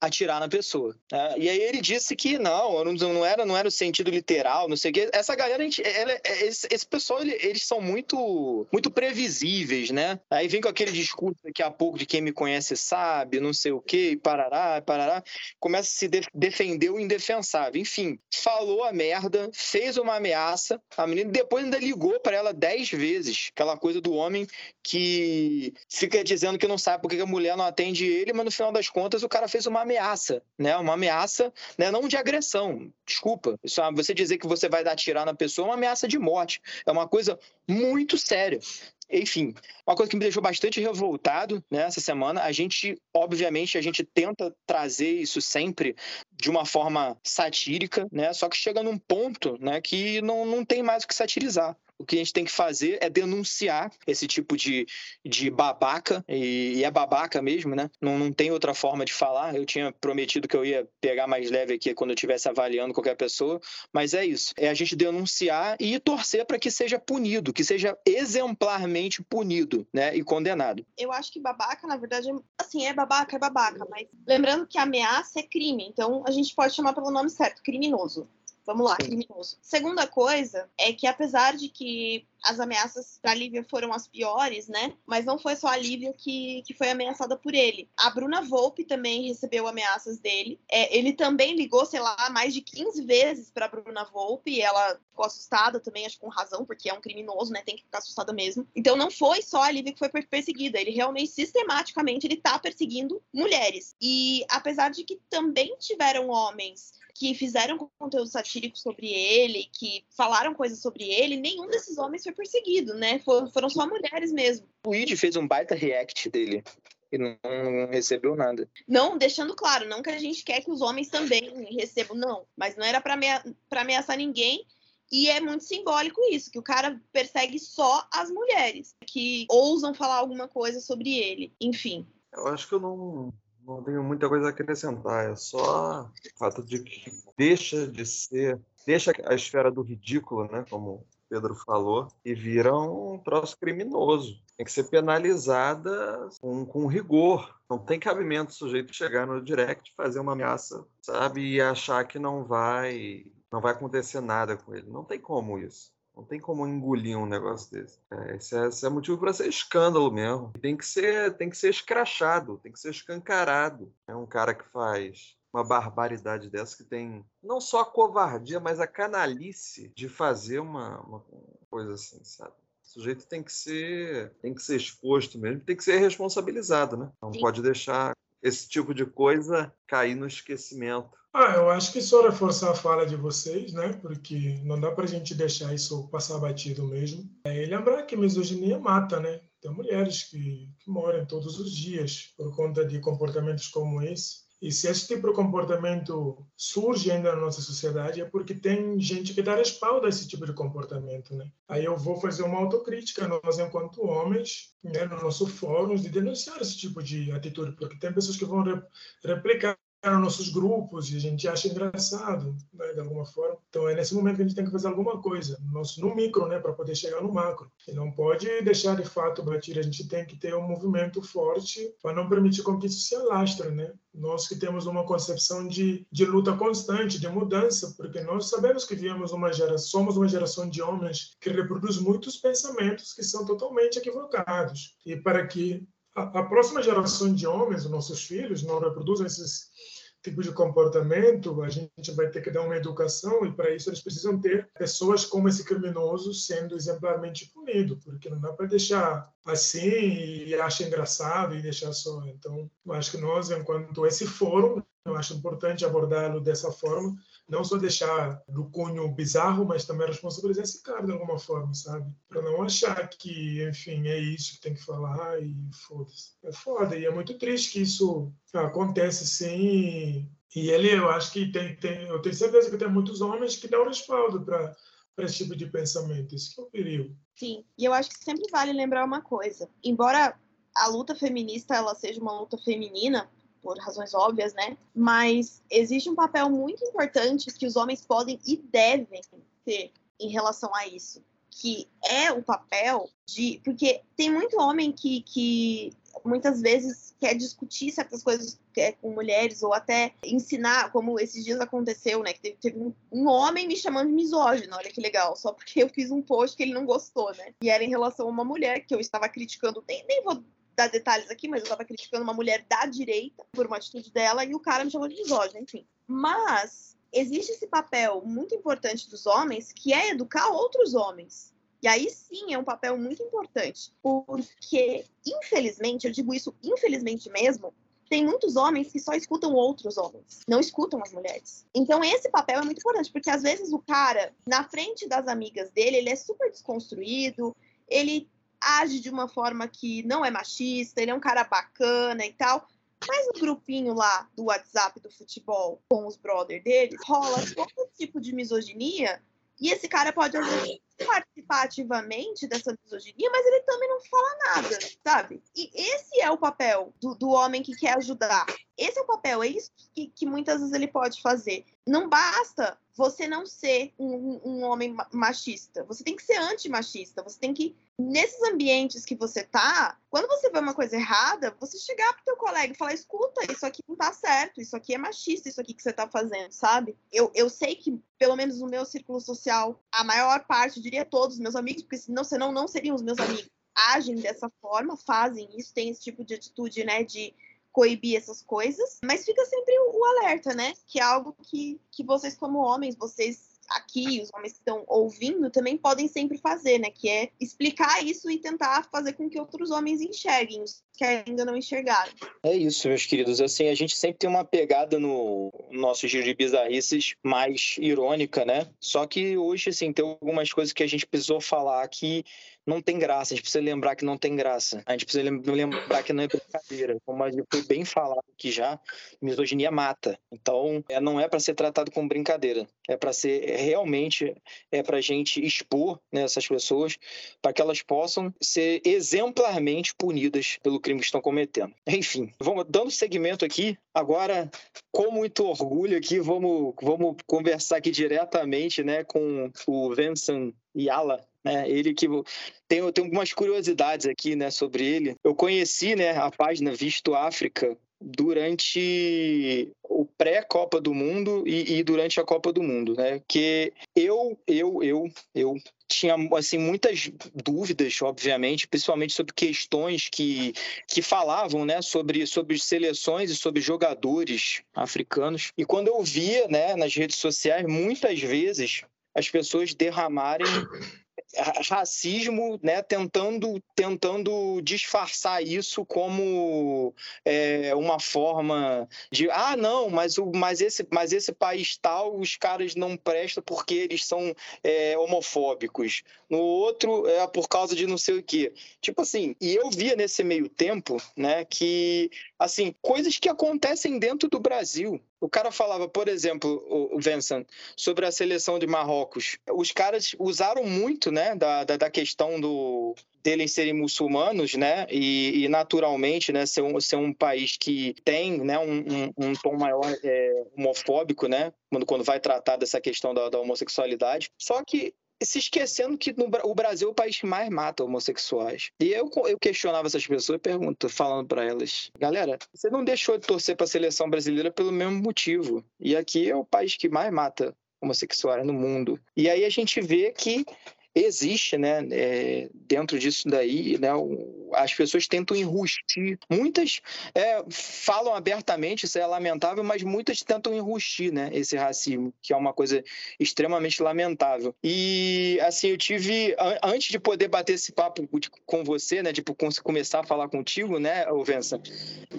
atirar na pessoa. Né? E aí ele disse que não, não era, não era o sentido literal, não sei o quê. Essa galera, gente, ela, é, esse, esse, pessoal, eles são muito, muito previsíveis, né? Aí vem com aquele discurso daqui a pouco de quem me conhece sabe, não sei o quê, parará, parará. Começa a se de, defender o indefensável. Enfim, falou a merda, fez uma ameaça, a menina depois ainda ligou para ela dez vezes, aquela coisa do homem que fica dizendo que não sabe porque a mulher não atende ele, mas no final das contas o cara fez uma ameaça né? Uma ameaça, né? não de agressão. Desculpa. Isso, você dizer que você vai dar tirar na pessoa é uma ameaça de morte. É uma coisa muito séria. Enfim, uma coisa que me deixou bastante revoltado né, semana, a gente, obviamente, a gente tenta trazer isso sempre de uma forma satírica, né? Só que chega num ponto, né, que não, não tem mais o que satirizar o que a gente tem que fazer é denunciar esse tipo de, de babaca, e, e é babaca mesmo, né? Não, não tem outra forma de falar. Eu tinha prometido que eu ia pegar mais leve aqui quando eu estivesse avaliando qualquer pessoa, mas é isso. É a gente denunciar e torcer para que seja punido, que seja exemplarmente punido, né? E condenado. Eu acho que babaca, na verdade, assim, é babaca, é babaca, mas lembrando que ameaça é crime, então a gente pode chamar pelo nome certo, criminoso. Vamos lá, criminoso. Segunda coisa é que, apesar de que as ameaças da Lívia foram as piores, né? Mas não foi só a Lívia que, que foi ameaçada por ele. A Bruna Volpe também recebeu ameaças dele. É, ele também ligou, sei lá, mais de 15 vezes para Bruna Volpe e ela ficou assustada também, acho com razão, porque é um criminoso, né? Tem que ficar assustada mesmo. Então não foi só a Lívia que foi perseguida, ele realmente sistematicamente ele tá perseguindo mulheres. E apesar de que também tiveram homens que fizeram conteúdo satírico sobre ele, que falaram coisas sobre ele, nenhum desses homens foi perseguido, né? foram só mulheres mesmo. O Id fez um baita react dele e não, não, recebeu nada. Não, deixando claro, não que a gente quer que os homens também recebam, não. Mas não era para ameaçar ninguém. E é muito simbólico isso, que o cara persegue só as mulheres que ousam falar alguma coisa sobre ele. Enfim. Eu acho que eu não, não tenho muita coisa a acrescentar. É só o fato de que deixa de ser. Deixa a esfera do ridículo, né? Como Pedro falou, e vira um troço criminoso. Tem que ser penalizada com, com rigor. Não tem cabimento o sujeito chegar no direct, fazer uma ameaça, sabe, e achar que não vai, não vai acontecer nada com ele. Não tem como isso. Não tem como engolir um negócio desse. É, esse, é, esse é motivo para ser escândalo mesmo. Tem que ser, tem que ser escrachado, tem que ser escancarado. É um cara que faz uma barbaridade dessa que tem não só a covardia, mas a canalice de fazer uma, uma coisa assim, sabe? O sujeito tem que ser tem que ser exposto mesmo, tem que ser responsabilizado, né? Não Sim. pode deixar esse tipo de coisa cair no esquecimento. Ah, eu acho que só reforçar a fala de vocês, né? Porque não dá para a gente deixar isso passar batido mesmo. É, e lembrar que misoginia mata, né? Tem mulheres que, que morrem todos os dias por conta de comportamentos como esse. E se esse tipo de comportamento surge ainda na nossa sociedade é porque tem gente que dá respaldo a esse tipo de comportamento, né? Aí eu vou fazer uma autocrítica nós enquanto homens, né, no nosso fórum, de denunciar esse tipo de atitude, porque tem pessoas que vão replicar nos nossos grupos e a gente acha engraçado, né, de alguma forma. Então é nesse momento que a gente tem que fazer alguma coisa, no, no micro, né, para poder chegar no macro. E não pode deixar de fato batir, a gente tem que ter um movimento forte para não permitir com que isso se alastre, né? Nós que temos uma concepção de, de luta constante, de mudança, porque nós sabemos que viemos uma geração, somos uma geração de homens que reproduz muitos pensamentos que são totalmente equivocados. E para que a, a próxima geração de homens, os nossos filhos, não reproduzam esses tipo de comportamento, a gente vai ter que dar uma educação e para isso eles precisam ter pessoas como esse criminoso sendo exemplarmente punido, porque não dá para deixar assim e achar engraçado e deixar só. Então, eu acho que nós, enquanto esse fórum, eu acho importante abordá-lo dessa forma, não só deixar do cunho bizarro, mas também responsabilizar esse cara de alguma forma, sabe? Para não achar que, enfim, é isso que tem que falar e foda-se. É foda, e é muito triste que isso acontece sim. E ele, eu acho que tem, tem eu tenho certeza que tem muitos homens que dão respaldo para para esse tipo de pensamento. Isso que é o perigo. Sim, e eu acho que sempre vale lembrar uma coisa. Embora a luta feminista ela seja uma luta feminina, por razões óbvias, né? Mas existe um papel muito importante que os homens podem e devem ter em relação a isso, que é o papel de. Porque tem muito homem que, que muitas vezes quer discutir certas coisas com mulheres ou até ensinar, como esses dias aconteceu, né? Que teve, teve um, um, homem me chamando de misógino, olha que legal, só porque eu fiz um post que ele não gostou, né? E era em relação a uma mulher que eu estava criticando, nem, nem vou dar detalhes aqui, mas eu estava criticando uma mulher da direita por uma atitude dela e o cara me chamou de misógino, enfim. Mas existe esse papel muito importante dos homens que é educar outros homens. E aí sim é um papel muito importante, porque infelizmente, eu digo isso infelizmente mesmo, tem muitos homens que só escutam outros homens, não escutam as mulheres. Então esse papel é muito importante, porque às vezes o cara, na frente das amigas dele, ele é super desconstruído, ele age de uma forma que não é machista, ele é um cara bacana e tal. Mas no grupinho lá do WhatsApp do futebol com os brothers deles, rola todo tipo de misoginia. E esse cara pode, participar ativamente dessa misoginia, mas ele também não fala nada, sabe? E esse é o papel do, do homem que quer ajudar. Esse é o papel, é isso que, que muitas vezes ele pode fazer. Não basta você não ser um, um homem machista, você tem que ser antimachista, você tem que nesses ambientes que você tá, quando você vê uma coisa errada, você chegar pro teu colega e falar, escuta, isso aqui não tá certo, isso aqui é machista, isso aqui que você tá fazendo, sabe? Eu, eu sei que, pelo menos no meu círculo social, a maior parte, diria todos os meus amigos, porque senão, senão não seriam os meus amigos, agem dessa forma, fazem isso, tem esse tipo de atitude, né, de coibir essas coisas, mas fica sempre o, o alerta, né, que é algo que, que vocês como homens, vocês aqui, os homens que estão ouvindo, também podem sempre fazer, né? Que é explicar isso e tentar fazer com que outros homens enxerguem, os que ainda não enxergaram. É isso, meus queridos. Assim, a gente sempre tem uma pegada no nosso giro de bizarrices mais irônica, né? Só que hoje, assim, tem algumas coisas que a gente precisou falar que não tem graça, a gente precisa lembrar que não tem graça. A gente precisa lembrar que não é brincadeira. Como foi bem falado aqui já, misoginia mata. Então, é, não é para ser tratado como brincadeira. É para ser é, realmente é para a gente expor né, essas pessoas para que elas possam ser exemplarmente punidas pelo crime que estão cometendo. Enfim, vamos dando seguimento aqui. Agora, com muito orgulho aqui, vamos, vamos conversar aqui diretamente né, com o Vincent Yala, né? Ele que tem, tem algumas curiosidades aqui, né, sobre ele. Eu conheci, né, a página Visto África durante o pré-Copa do Mundo e, e, durante a Copa do Mundo, né? Que eu, eu, eu, eu tinha assim muitas dúvidas, obviamente, principalmente sobre questões que, que falavam, né, sobre, sobre seleções e sobre jogadores africanos. E quando eu via, né, nas redes sociais, muitas vezes as pessoas derramarem racismo, né, tentando, tentando disfarçar isso como é, uma forma de ah não, mas o, mas esse, mas esse país tal os caras não prestam porque eles são é, homofóbicos. No outro é por causa de não sei o quê. Tipo assim, e eu via nesse meio tempo, né, que assim coisas que acontecem dentro do Brasil. O cara falava, por exemplo, o Vincent, sobre a seleção de Marrocos. Os caras usaram muito, né, da, da, da questão do, deles serem muçulmanos, né, e, e, naturalmente, né, ser um, ser um país que tem, né, um, um, um tom maior é, homofóbico, né, quando, quando vai tratar dessa questão da, da homossexualidade. Só que se esquecendo que no, o Brasil é o país que mais mata homossexuais. E eu, eu questionava essas pessoas pergunto, falando para elas, galera, você não deixou de torcer para a seleção brasileira pelo mesmo motivo. E aqui é o país que mais mata homossexuais no mundo. E aí a gente vê que existe, né, é, dentro disso daí, né, as pessoas tentam enrustir. Muitas é, falam abertamente, isso é lamentável, mas muitas tentam enrustir, né, esse racismo, que é uma coisa extremamente lamentável. E, assim, eu tive, antes de poder bater esse papo com você, né, tipo, começar a falar contigo, né, Vença,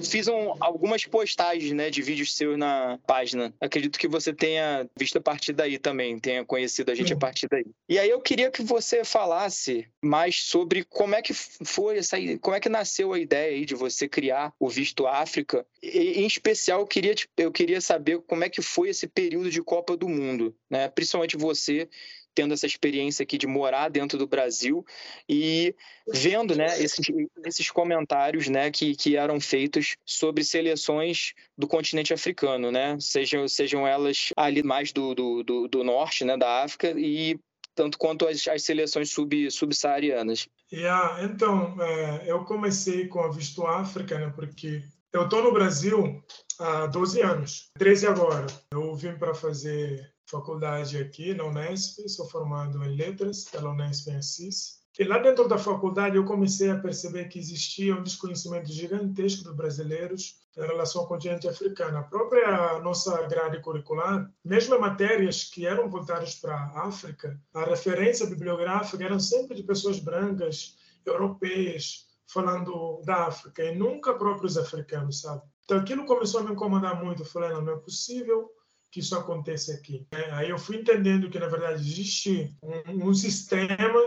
fiz um, algumas postagens, né, de vídeos seus na página. Acredito que você tenha visto a partir daí também, tenha conhecido a gente a partir daí. E aí eu queria que você falasse mais sobre como é que foi essa, como é que nasceu a ideia aí de você criar o Visto África. E, em especial, eu queria, eu queria saber como é que foi esse período de Copa do Mundo, né? Principalmente você tendo essa experiência aqui de morar dentro do Brasil e vendo né, esses, esses comentários né, que, que eram feitos sobre seleções do continente africano, né? Sejam, sejam elas ali mais do, do, do, do norte né, da África e tanto quanto as, as seleções sub, subsaarianas. Yeah, então, é, eu comecei com a Visto África, né, porque eu estou no Brasil há 12 anos, 13 agora. Eu vim para fazer faculdade aqui na Unesp, sou formado em Letras pela Unesp em Assis. E lá dentro da faculdade eu comecei a perceber que existia um desconhecimento gigantesco dos brasileiros em relação ao continente africano. A própria nossa grade curricular, mesmo matérias que eram voltadas para a África, a referência bibliográfica eram sempre de pessoas brancas, europeias, falando da África, e nunca próprios africanos, sabe? Então aquilo começou a me incomodar muito. Eu falei, não, não é possível que isso aconteça aqui. Aí eu fui entendendo que, na verdade, existe um, um sistema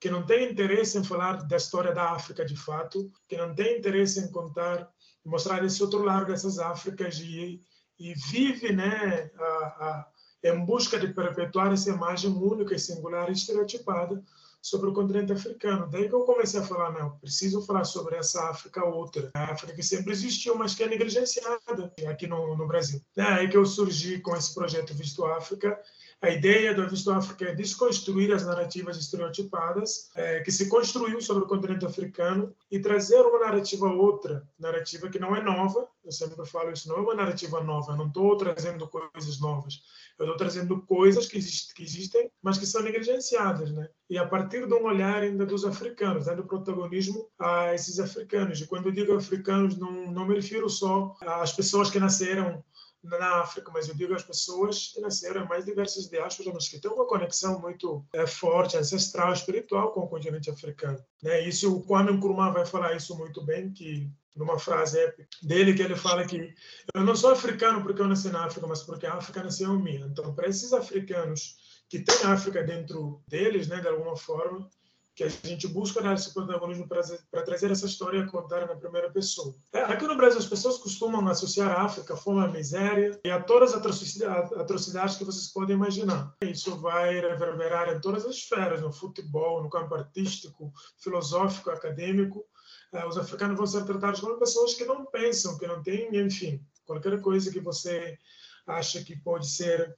que não tem interesse em falar da história da África de fato, que não tem interesse em contar, mostrar esse outro lado dessas Áfricas e, e vive né, a, a, em busca de perpetuar essa imagem única e singular e estereotipada sobre o continente africano. Daí que eu comecei a falar, não, preciso falar sobre essa África outra, a África que sempre existiu, mas que é negligenciada aqui no, no Brasil. É aí que eu surgi com esse projeto Visto África, a ideia do Visto África é desconstruir as narrativas estereotipadas é, que se construiu sobre o continente africano e trazer uma narrativa outra, narrativa que não é nova. Eu sempre falo isso, não é uma narrativa nova. Eu não estou trazendo coisas novas. Eu estou trazendo coisas que, exist, que, existem, mas que são negligenciadas, né? E a partir de um olhar ainda dos africanos, dando protagonismo a esses africanos. E quando eu digo africanos, não, não me refiro só às pessoas que nasceram na África, mas eu digo as pessoas que nasceram mais diversas diásporas, que têm uma conexão muito é, forte, ancestral, espiritual com o continente africano. Né? Isso o Kwame Nkrumah vai falar isso muito bem, que numa frase dele que ele fala que eu não sou africano porque eu nasci na África, mas porque a África nasceu em mim. Então, para esses africanos que têm a África dentro deles, né, de alguma forma, que a gente busca dar esse protagonismo para trazer essa história e contar na primeira pessoa. É, aqui no Brasil, as pessoas costumam associar a África à fome, à miséria e a todas as atrocidades que vocês podem imaginar. Isso vai reverberar em todas as esferas, no futebol, no campo artístico, filosófico, acadêmico. É, os africanos vão ser tratados como pessoas que não pensam, que não têm, enfim, qualquer coisa que você acha que pode ser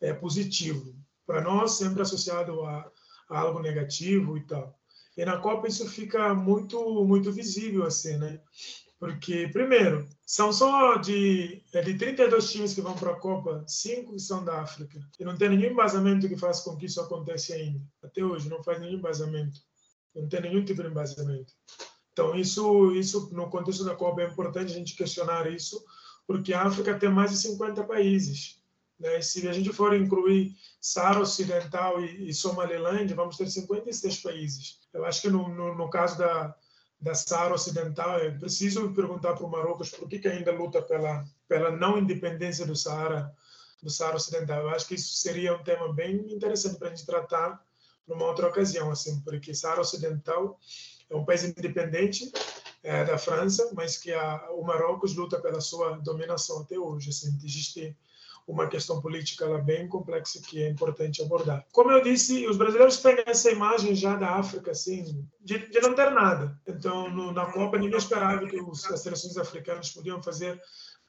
é, positivo. Para nós, sempre associado a algo negativo e tal. E na Copa isso fica muito muito visível assim, né? Porque primeiro, são só de é de 32 times que vão para a Copa, cinco são da África. E não tem nenhum embasamento que faça com que isso aconteça ainda. Até hoje não faz nenhum embasamento. Não tem nenhum tipo de embasamento. Então isso isso no contexto da Copa é importante a gente questionar isso, porque a África tem mais de 50 países. Né? Se a gente for incluir Saara Ocidental e, e Somaliland, vamos ter 56 países. Eu acho que no, no, no caso da, da Saara Ocidental, é preciso perguntar para o Marrocos por que, que ainda luta pela, pela não independência do Saara, do Saara Ocidental. Eu acho que isso seria um tema bem interessante para a gente tratar numa outra ocasião, assim, porque Saara Ocidental é um país independente é, da França, mas que a, o Marrocos luta pela sua dominação até hoje. Assim, existe uma questão política lá bem complexa que é importante abordar. Como eu disse, os brasileiros têm essa imagem já da África, assim, de, de não ter nada. Então, no, na Copa, ninguém esperava que os, as seleções africanas podiam fazer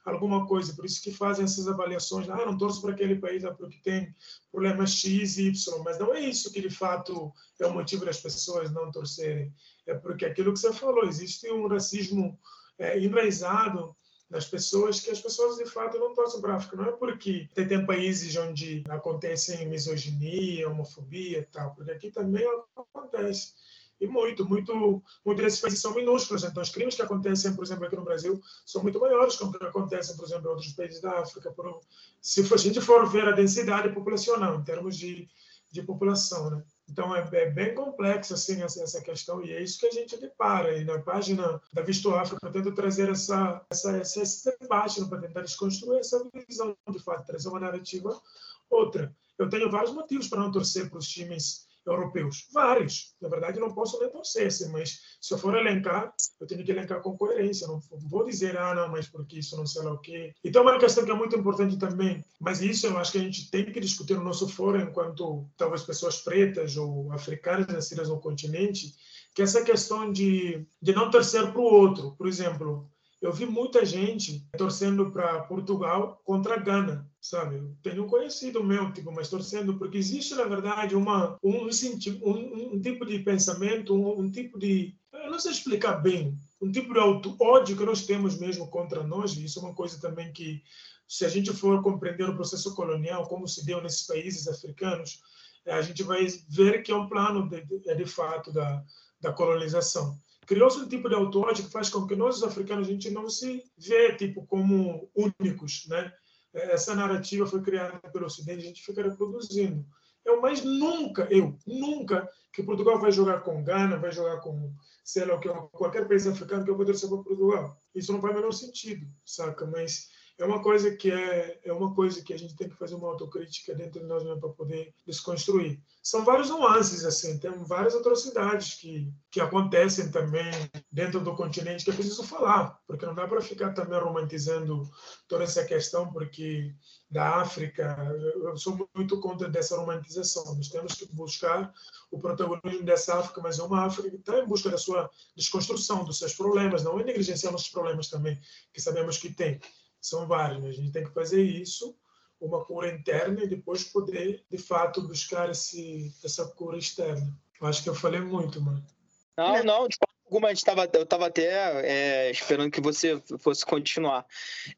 alguma coisa. Por isso que fazem essas avaliações. Ah, não torço para aquele país porque tem problemas X e Y. Mas não é isso que, de fato, é o motivo das pessoas não torcerem. É porque aquilo que você falou, existe um racismo é, enraizado das pessoas que as pessoas de fato não torcem para a África. Não é porque tem, tem países onde acontecem misoginia, homofobia e tal, porque aqui também acontece. E muito, muito, muitos desses países são minúsculos. Então, os crimes que acontecem, por exemplo, aqui no Brasil, são muito maiores que os que acontecem, por exemplo, em outros países da África. Por, se a gente for ver a densidade populacional, em termos de, de população, né? Então, é, é, bem complexo assim, essa, essa, questão, e é isso que a gente depara. E na página da Visto África, eu tento trazer essa, essa, esse debate para tentar desconstruir essa visão, de fato, trazer uma narrativa outra. Eu tenho vários motivos para não torcer para os times europeus? Vários. Na verdade, não posso nem assim, mas se eu for elencar, eu tenho que elencar com coerência. Não vou dizer, ah, não, mas porque isso não sei lá o quê. Então, uma questão que é muito importante também, mas isso eu acho que a gente tem que discutir no nosso fórum, enquanto talvez pessoas pretas ou africanas nascidas no continente, que é essa questão de, de não torcer para o outro. Por exemplo, eu vi muita gente torcendo para Portugal contra Gana, sabe? Eu tenho conhecido meu, tipo, mas torcendo porque existe na verdade uma um, um, um tipo de pensamento, um, um, tipo de eu não sei explicar bem, um tipo de auto ódio que nós temos mesmo contra nós. Isso é uma coisa também que se a gente for compreender o processo colonial como se deu nesses países africanos, a gente vai ver que é um plano de, de, de fato da da colonização criou-se um tipo de autóide que faz com que nós, os africanos, a gente não se vê tipo como únicos, né? Essa narrativa foi criada pelo Ocidente, a gente fica reproduzindo. Eu, mas nunca, eu, nunca que Portugal vai jogar com Gana, vai jogar com, sei lá, qualquer país africano que eu vou torcer para Portugal. Isso não faz o menor sentido, saca? Mas é uma coisa que é, é uma coisa que a gente tem que fazer uma autocrítica dentro de nós mesmos para poder desconstruir. São vários nuances assim, tem várias atrocidades que que acontecem também dentro do continente que é preciso falar, porque não dá para ficar também romantizando toda essa questão, porque da África, eu sou muito contra dessa romantização. Nós temos que buscar o protagonismo dessa África, mas é uma África que está em busca da sua desconstrução, dos seus problemas, não é negligenciar nossos problemas também, que sabemos que tem são vários. Né? A gente tem que fazer isso, uma cura interna, e depois poder, de fato, buscar esse, essa cura externa. Eu acho que eu falei muito, mano. Não, não, de alguma, a gente tava, eu estava até é, esperando que você fosse continuar.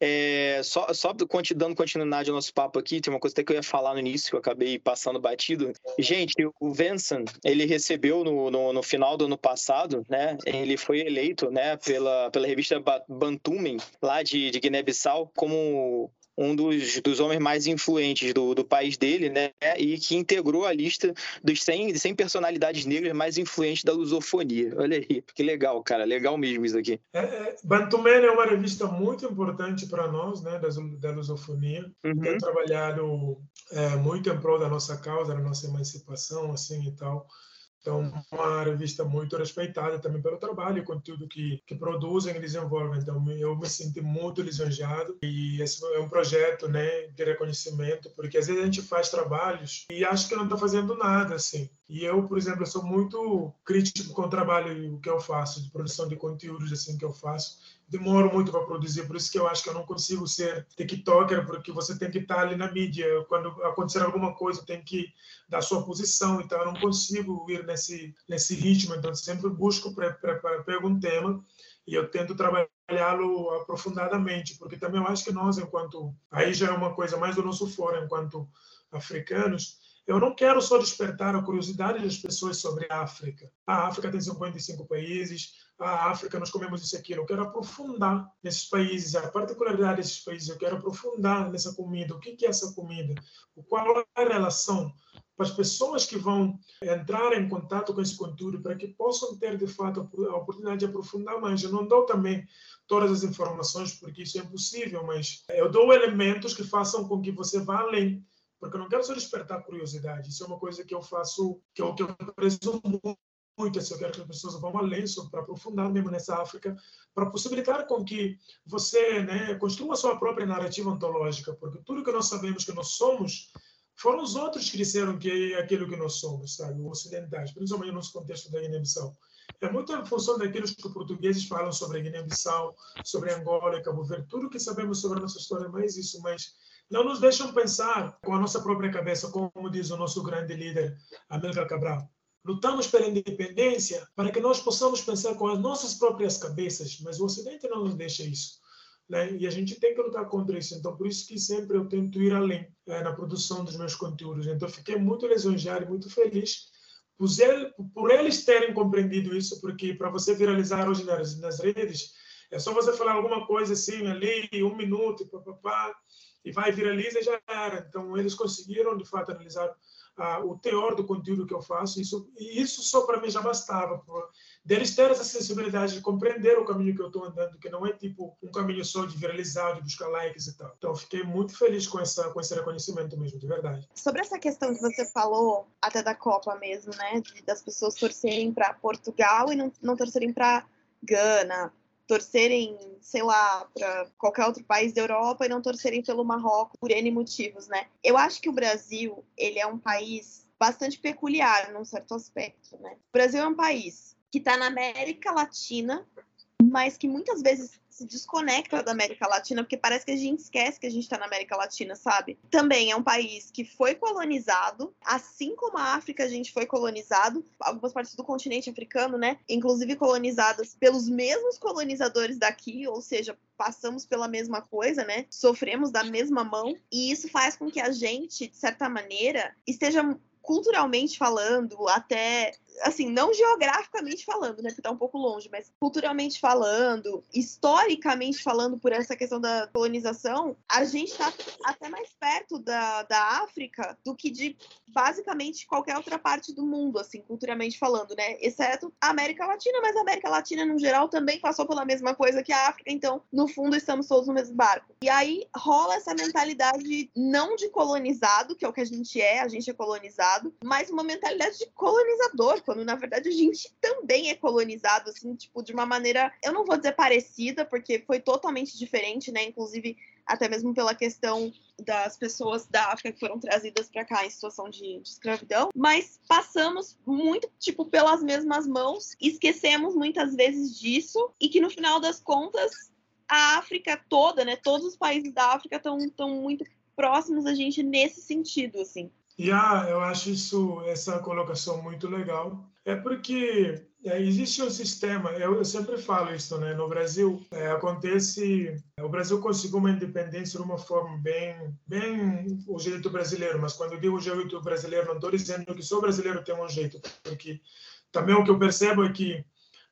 É, só, só dando continuidade ao nosso papo aqui, tem uma coisa até que eu ia falar no início, que eu acabei passando batido. Gente, o Vincent, ele recebeu no, no, no final do ano passado, né? Ele foi eleito, né, pela, pela revista Bantumen, lá de, de Guiné-Bissau, como um dos, dos homens mais influentes do, do país dele, né? E que integrou a lista dos 100, 100 personalidades negras mais influentes da lusofonia. Olha aí, que legal, cara. Legal mesmo isso aqui. É, é, Bantumen é uma revista muito importante para nós, né? Da, da lusofonia. Uhum. Tem trabalhado é, muito em prol da nossa causa, da nossa emancipação, assim e tal. Então, uma revista muito respeitada também pelo trabalho e conteúdo que, que produzem e desenvolvem. Então, eu me sinto muito lisonjeado e esse é um projeto né, de reconhecimento, porque às vezes a gente faz trabalhos e acha que não está fazendo nada, assim. E eu, por exemplo, sou muito crítico com o trabalho que eu faço, de produção de conteúdos assim que eu faço demoro muito para produzir, por isso que eu acho que eu não consigo ser TikToker, porque você tem que estar ali na mídia. Quando acontecer alguma coisa, tem que dar sua posição, então eu não consigo ir nesse, nesse ritmo. Então, sempre busco para pegar um tema e eu tento trabalhá-lo aprofundadamente, porque também eu acho que nós, enquanto. Aí já é uma coisa mais do nosso fórum, enquanto africanos, eu não quero só despertar a curiosidade das pessoas sobre a África. A África tem 55 países, a África nós comemos isso aqui. Eu quero aprofundar nesses países, a particularidade desses países. Eu quero aprofundar nessa comida. O que é essa comida? Qual é a relação para as pessoas que vão entrar em contato com esse conteúdo para que possam ter de fato a oportunidade de aprofundar mais. Eu não dou também todas as informações porque isso é impossível, mas eu dou elementos que façam com que você vá além porque eu não quero só despertar curiosidade. Isso é uma coisa que eu faço, que eu, que eu prezo muito. Eu quero que as pessoas vão além para aprofundar mesmo nessa África, para possibilitar com que você né, construa a sua própria narrativa ontológica, porque tudo que nós sabemos que nós somos foram os outros que disseram que é aquilo que nós somos, sabe? Os ocidentais, principalmente no nosso contexto da Guiné-Bissau. É muito em função daquilo que os portugueses falam sobre a Guiné-Bissau, sobre Angola Cabo Verde, tudo que sabemos sobre a nossa história, mais isso, mas não nos deixam pensar com a nossa própria cabeça, como diz o nosso grande líder, Amílcar Cabral. Lutamos pela independência para que nós possamos pensar com as nossas próprias cabeças, mas o Ocidente não nos deixa isso. Né? E a gente tem que lutar contra isso. Então, por isso que sempre eu tento ir além é, na produção dos meus conteúdos. Então, fiquei muito lisonjeado e muito feliz por, ele, por eles terem compreendido isso, porque para você viralizar hoje nas, nas redes, é só você falar alguma coisa assim, ali, um minuto, papapá, e vai viraliza e já era. Então, eles conseguiram, de fato, analisar o teor do conteúdo que eu faço, isso, e isso só para mim já bastava, por, deles ter essa sensibilidade de compreender o caminho que eu estou andando, que não é tipo um caminho só de viralizar, de buscar likes e tal. Então, fiquei muito feliz com, essa, com esse reconhecimento mesmo, de verdade. Sobre essa questão que você falou, até da Copa mesmo, né, de, das pessoas torcerem para Portugal e não, não torcerem para Gana, torcerem, sei lá, para qualquer outro país da Europa e não torcerem pelo Marrocos por N motivos, né? Eu acho que o Brasil, ele é um país bastante peculiar num certo aspecto, né? O Brasil é um país que está na América Latina, mas que muitas vezes se desconecta da América Latina, porque parece que a gente esquece que a gente está na América Latina, sabe? Também é um país que foi colonizado, assim como a África a gente foi colonizado, algumas partes do continente africano, né? Inclusive colonizadas pelos mesmos colonizadores daqui, ou seja, passamos pela mesma coisa, né? Sofremos da mesma mão, e isso faz com que a gente, de certa maneira, esteja culturalmente falando, até assim, não geograficamente falando, né, porque tá um pouco longe, mas culturalmente falando, historicamente falando, por essa questão da colonização, a gente tá até mais perto da, da África do que de basicamente qualquer outra parte do mundo, assim, culturalmente falando, né, exceto a América Latina, mas a América Latina, no geral, também passou pela mesma coisa que a África, então, no fundo, estamos todos no mesmo barco. E aí rola essa mentalidade não de colonizado, que é o que a gente é, a gente é colonizado, mas uma mentalidade de colonizador, quando na verdade a gente também é colonizado, assim, tipo, de uma maneira, eu não vou dizer parecida, porque foi totalmente diferente, né? Inclusive, até mesmo pela questão das pessoas da África que foram trazidas para cá em situação de, de, escravidão, mas passamos muito tipo pelas mesmas mãos, esquecemos muitas vezes disso e que no final das contas a África toda, né, todos os países da África estão muito próximos a gente nesse sentido, assim. Yeah, eu acho isso essa colocação muito legal. É porque é, existe um sistema, eu, eu, sempre falo isso, né? No Brasil é, acontece, o Brasil conseguiu uma independência de uma forma bem, bem o jeito brasileiro. Mas quando eu digo o jeito brasileiro, não estou dizendo que só o brasileiro tem um jeito, porque também o que eu percebo é que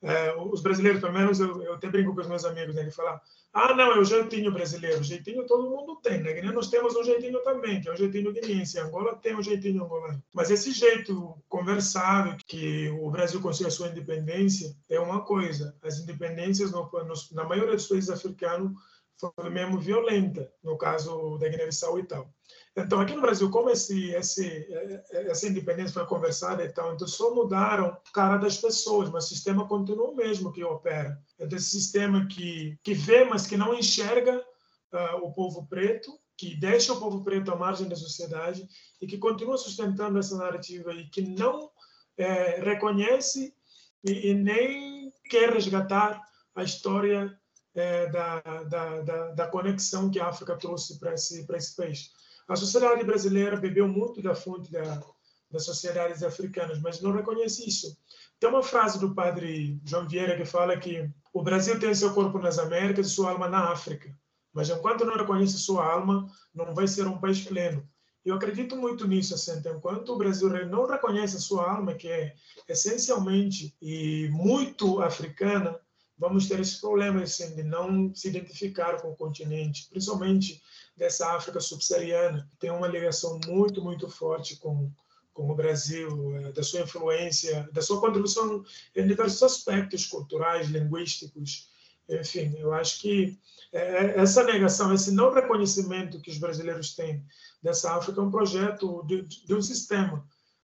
é, os brasileiros, pelo menos eu, eu até brinco com os meus amigos, né? Ele fala, ah, não, é o jeitinho brasileiro. Jeitinho todo mundo tem, né? Que nós temos um jeitinho também, que é o jeitinho guineense. Angola tem um jeitinho angolano. Mas esse jeito conversado, que o Brasil conseguiu a sua independência, é uma coisa. As independências, no, no, na maioria dos países africanos, foi mesmo violenta, no caso da Guiné-Bissau e tal. Então, aqui no Brasil, como esse, esse, essa independência foi conversada e tal, então só mudaram a cara das pessoas, mas o sistema continua o mesmo que opera. É desse sistema que, que vê, mas que não enxerga uh, o povo preto, que deixa o povo preto à margem da sociedade e que continua sustentando essa narrativa e que não é, reconhece e, e, nem quer resgatar a história é, da, da, da, da, conexão que a África trouxe para esse, esse país. A sociedade brasileira bebeu muito da fonte da, das sociedades africanas, mas não reconhece isso. Tem uma frase do padre João Vieira que fala que o Brasil tem seu corpo nas Américas e sua alma na África, mas enquanto não reconhece sua alma, não vai ser um país pleno. Eu acredito muito nisso, assim, enquanto o Brasil não reconhece a sua alma, que é essencialmente e muito africana, vamos ter esse problema assim, de não se identificar com o continente, principalmente dessa África subsaariana, tem uma ligação muito, muito forte com, com o Brasil, eh, da sua influência, da sua contribuição em diversos aspectos culturais, linguísticos, enfim, eu acho que eh, essa negação, esse não reconhecimento que os brasileiros têm dessa África é um projeto de, de um sistema,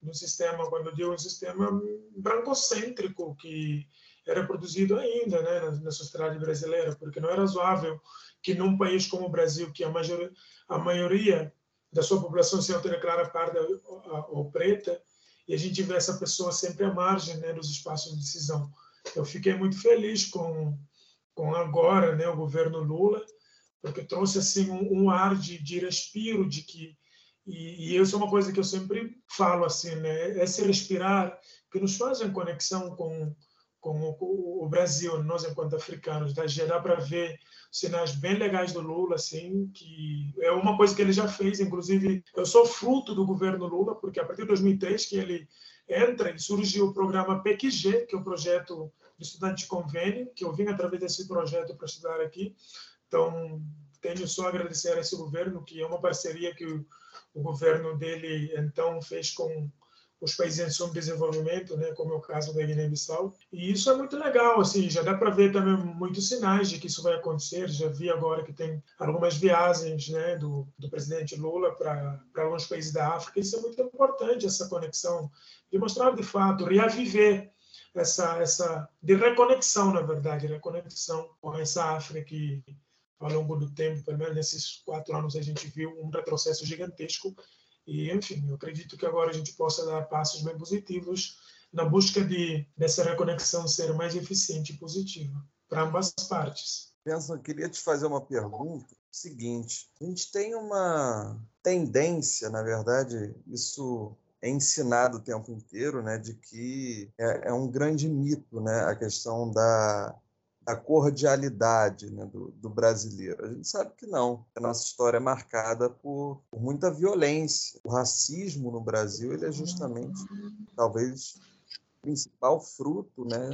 de um sistema, quando eu digo um sistema brancocêntrico, que era produzido ainda né, na, na sociedade brasileira, porque não é razoável que num país como o Brasil, que a, major, a maioria da sua população se autodeclara parda ou preta, e a gente vê essa pessoa sempre à margem né, dos espaços de decisão. Eu fiquei muito feliz com, com agora né, o governo Lula, porque trouxe assim um, um ar de, de respiro, de que e, e isso é uma coisa que eu sempre falo assim, né, esse respirar que nos faz em conexão com com o, o Brasil, nós enquanto africanos, da já dá para ver sinais bem legais do Lula, assim, que é uma coisa que ele já fez, inclusive eu sou fruto do governo Lula, porque a partir de 2003 que ele entra e surgiu o programa PQG, que é o projeto de estudante de convênio, que eu vim através desse projeto para estudar aqui. Então, tenho só a agradecer a esse governo, que é uma parceria que o, o governo dele então fez com os países em subdesenvolvimento, né, como é o caso da Guiné-Bissau. E isso é muito legal, assim, já dá para ver também muitos sinais de que isso vai acontecer. Já vi agora que tem algumas viagens, né, do, do presidente Lula para alguns países da África. Isso é muito importante, essa conexão, de mostrar de fato, reaviver essa essa de reconexão, na verdade, reconexão com essa África que ao longo do tempo, pelo menos nesses quatro anos, a gente viu um retrocesso gigantesco e, enfim, eu acredito que agora a gente possa dar passos bem positivos na busca de dessa reconexão ser mais eficiente e positiva para ambas partes. Pensa, queria te fazer uma pergunta. Seguinte, a gente tem uma tendência, na verdade, isso é ensinado o tempo inteiro, né, de que é, é um grande mito, né, a questão da a cordialidade né, do, do, brasileiro. A gente sabe que não. A nossa história é marcada por, por, muita violência. O racismo no Brasil ele é justamente, talvez, principal fruto né,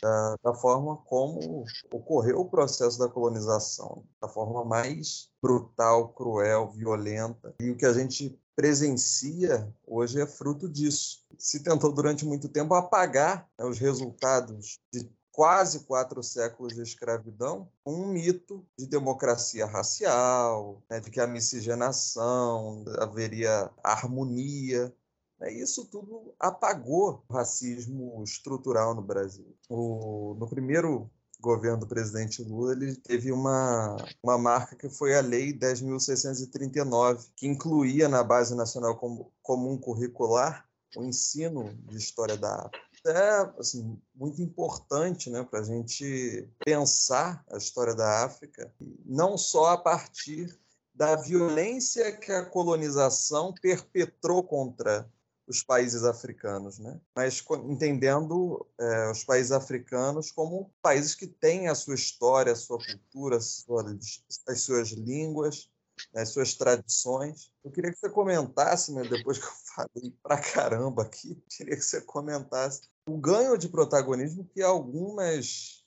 da, da, forma como ocorreu o processo da colonização, da forma mais brutal, cruel, violenta. E o que a gente presencia hoje é fruto disso. Se tentou durante muito tempo apagar né, os resultados de quase quatro séculos de escravidão um mito de democracia racial, né, de que a miscigenação haveria harmonia. Né, isso tudo apagou o racismo estrutural no Brasil. O, no primeiro governo do presidente Lula, ele teve uma, uma marca que foi a Lei 10.639, que incluía na Base Nacional Comum Curricular o ensino de História da África é assim, muito importante né, para a gente pensar a história da África, não só a partir da violência que a colonização perpetrou contra os países africanos, né? mas entendendo é, os países africanos como países que têm a sua história, a sua cultura, as suas, as suas línguas, as suas tradições. Eu queria que você comentasse, né, depois que eu falei pra caramba aqui, queria que você comentasse o ganho de protagonismo que algumas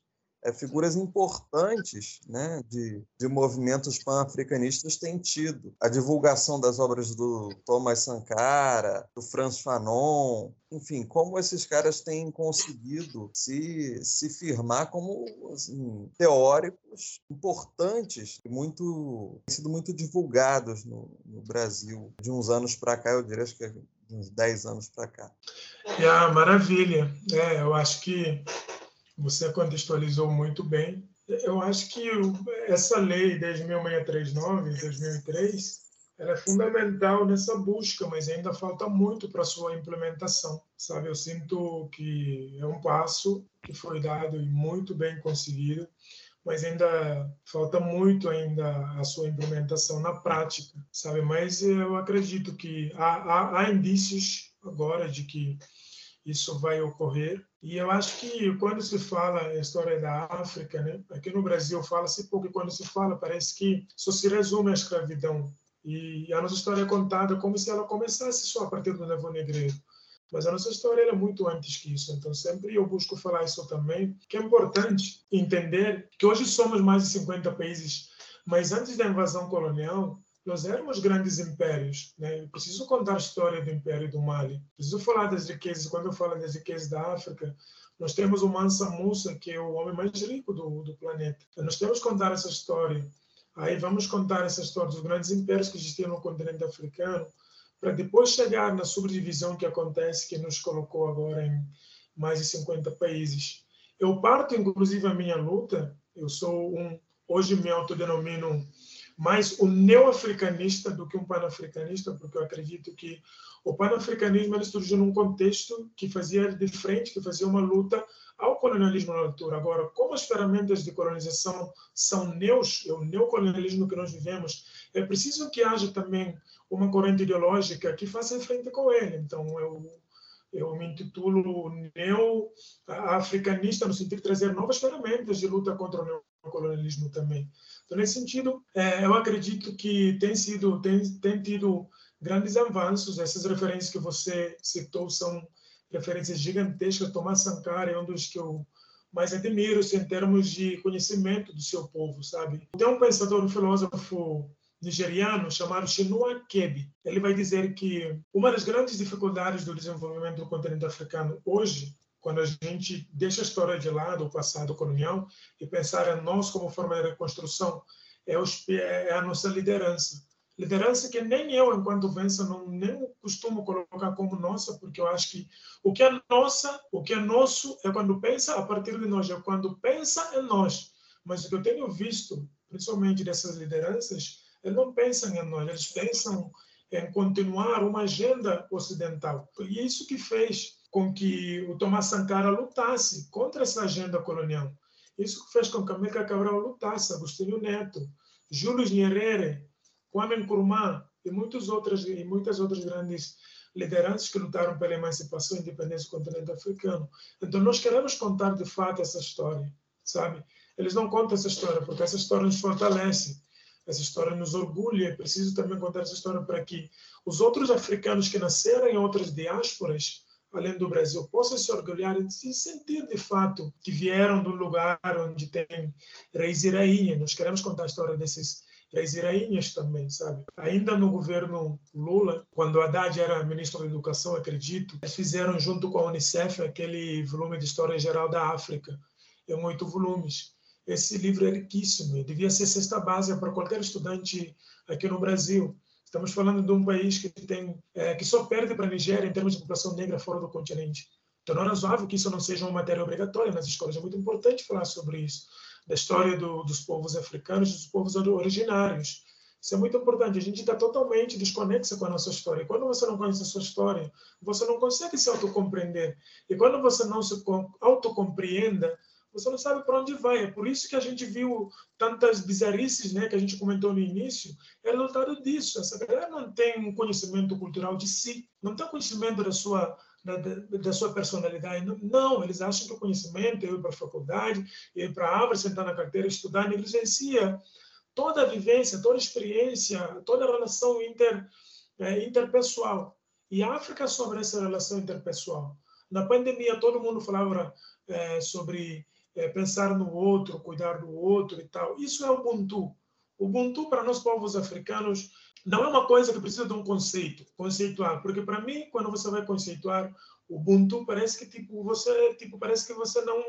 é, figuras importantes né, de, de movimentos pan-africanistas têm tido. A divulgação das obras do Thomas Sankara, do Franz Fanon, enfim, como esses caras têm conseguido se, se firmar como assim, teóricos importantes muito, sido muito divulgados no, no Brasil. De uns anos para cá, eu diria que uns 10 anos para cá. Ah, maravilha. É, eu acho que você contextualizou muito bem. Eu acho que essa lei 10.639, de 2003, ela é fundamental nessa busca, mas ainda falta muito para sua implementação, sabe? Eu sinto que é um passo que foi dado e muito bem conseguido, mas ainda falta muito ainda a sua implementação na prática, sabe? Mas eu acredito que há, há, há indícios agora de que isso vai ocorrer. E eu acho que quando se fala a história da África, né, aqui no Brasil fala-se pouco, e quando se fala parece que só se resume à escravidão. E a nossa história é contada como se ela começasse só a partir do Levão Negreiro. Mas a nossa história é muito antes que isso. Então, sempre eu busco falar isso também, que é importante entender que hoje somos mais de 50 países, mas antes da invasão colonial, nós éramos grandes impérios. Né? Eu preciso contar a história do Império do Mali. Preciso falar das riquezas. Quando eu falo das riquezas da África, nós temos o Mansa Musa, que é o homem mais rico do, do planeta. Então, nós temos que contar essa história. Aí vamos contar essa história dos grandes impérios que existiam no continente africano, para depois chegar na subdivisão que acontece, que nos colocou agora em mais de 50 países. Eu parto, inclusive, a minha luta, eu sou um, hoje me autodenomino mais um neo-africanista do que um panafricanista, porque eu acredito que o panafricanismo ele surgiu num contexto que fazia de frente, que fazia uma luta ao colonialismo na altura. Agora, como as ferramentas de colonização são neos, é o neocolonialismo que nós vivemos, é preciso que haja também uma corrente ideológica que faça frente com ele. Então, eu, eu me intitulo neo-africanista no sentido de trazer novas ferramentas de luta contra o neocolonialismo também. Então, nesse sentido, é, eu acredito que tem sido, tem, tem tido grandes avanços. Essas referências que você citou são referências gigantescas. Tomás Sankara é um dos que eu mais admiro assim, em termos de conhecimento do seu povo, sabe? Tem um pensador, um filósofo nigeriano chamado Chinua Achebe. Ele vai dizer que uma das grandes dificuldades do desenvolvimento do continente africano hoje, quando a gente deixa a história de lado, o passado colonial, e pensar em nós como forma de reconstrução, é, os, é a nossa liderança. Liderança que nem eu, enquanto vença, não nem costumo colocar como nossa, porque eu acho que o que é nossa, o que é nosso, é quando pensa a partir de nós, é quando pensa em nós. Mas o que eu tenho visto, principalmente dessas lideranças, eles não pensam em nós, eles pensam em continuar uma agenda ocidental. E isso que fez com que o Tomás Sankara lutasse contra essa agenda colonial. Isso que fez com que América Cabral lutasse, Agostinho Neto, Júlio Nyerere, Kwame Nkrumah e muitas outras e muitas outras grandes lideranças que lutaram pela emancipação e independência do continente africano. Então nós queremos contar de fato essa história, sabe? Eles não contam essa história porque essa história nos fortalece essa história nos orgulha. É preciso também contar essa história para que os outros africanos que nasceram em outras diásporas além do Brasil, possam se orgulhar e se sentir de fato que vieram um lugar onde tem reis e rainhas. Nós queremos contar a história desses reis e rainhas também, sabe? Ainda no governo Lula, quando Haddad era ministro da Educação, acredito, eles fizeram junto com a Unicef aquele volume de História Geral da África, em oito volumes. Esse livro é riquíssimo e devia ser cesta básica para qualquer estudante aqui no Brasil. Estamos falando de um país que tem é, que só perde para a Nigéria em termos de população negra fora do continente. Então não é razoável que isso não seja uma matéria obrigatória nas escolas. É muito importante falar sobre isso, da história do, dos povos africanos, dos povos originários. Isso é muito importante. A gente está totalmente desconexa com a nossa história. E quando você não conhece a sua história, você não consegue se autocompreender. E quando você não se autocompreenda, você não sabe para onde vai. É por isso que a gente viu tantas bizarrices, né, que a gente comentou no início, é resultado disso. Essa galera não tem um conhecimento cultural de si, não tem conhecimento da sua da, da, sua personalidade. Não, eles acham que o conhecimento é ir para a faculdade, ir para a árvore, sentar na carteira, estudar, negligencia toda a vivência, toda a experiência, toda a relação inter, é, interpessoal. E a África sobre essa relação interpessoal. Na pandemia, todo mundo falava é, sobre é, pensar no outro, cuidar do outro e tal. Isso é Ubuntu. Ubuntu, para nós povos africanos, não é uma coisa que precisa de um conceito, conceituar, porque para mim, quando você vai conceituar Ubuntu, parece que tipo você, tipo parece que você não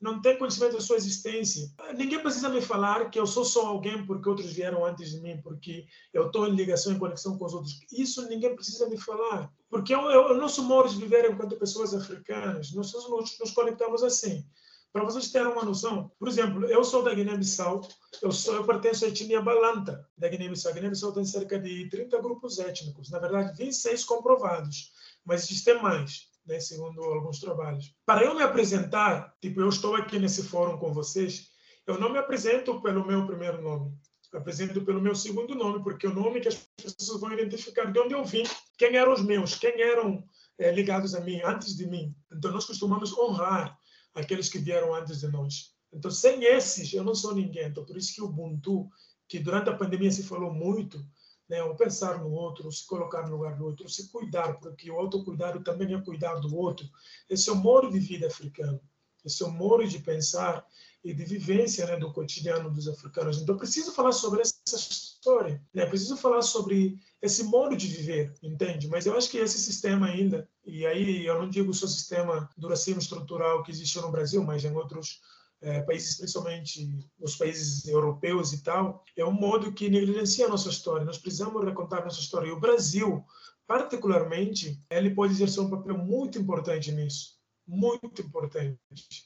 não tem conhecimento da sua existência. Ninguém precisa me falar que eu sou só alguém porque outros vieram antes de mim, porque eu estou em ligação, em conexão com os outros. Isso ninguém precisa me falar. Porque o nosso modo de viver enquanto pessoas africanas, nós nos conectamos assim. Para vocês terem uma noção, por exemplo, eu sou da Guiné-Bissau, eu, eu pertenço à etnia Balanta da Guiné-Bissau. A Guiné-Bissau tem cerca de 30 grupos étnicos, na verdade, 26 comprovados, mas existem mais, né, segundo alguns trabalhos. Para eu me apresentar, tipo, eu estou aqui nesse fórum com vocês, eu não me apresento pelo meu primeiro nome, eu apresento pelo meu segundo nome, porque é o nome que as pessoas vão identificar de onde eu vim, quem eram os meus, quem eram é, ligados a mim, antes de mim. Então, nós costumamos honrar aqueles que vieram antes de nós. Então, sem esses, eu não sou ninguém. Então, por isso que o Ubuntu, que durante a pandemia se falou muito, né, o pensar no outro, se colocar no lugar do outro, se cuidar, porque o autocuidado também é cuidar do outro. Esse é o modo de vida africano. Esse é o modo de pensar e de vivência né, do cotidiano dos africanos. Então, preciso falar sobre essa história. Né? Preciso falar sobre esse modo de viver, entende? Mas eu acho que esse sistema ainda, e aí eu não digo só sistema do racismo estrutural que existe no Brasil, mas em outros é, países, principalmente os países europeus e tal, é um modo que negligencia a nossa história. Nós precisamos recontar nossa história. E o Brasil, particularmente, ele pode exercer um papel muito importante nisso muito importante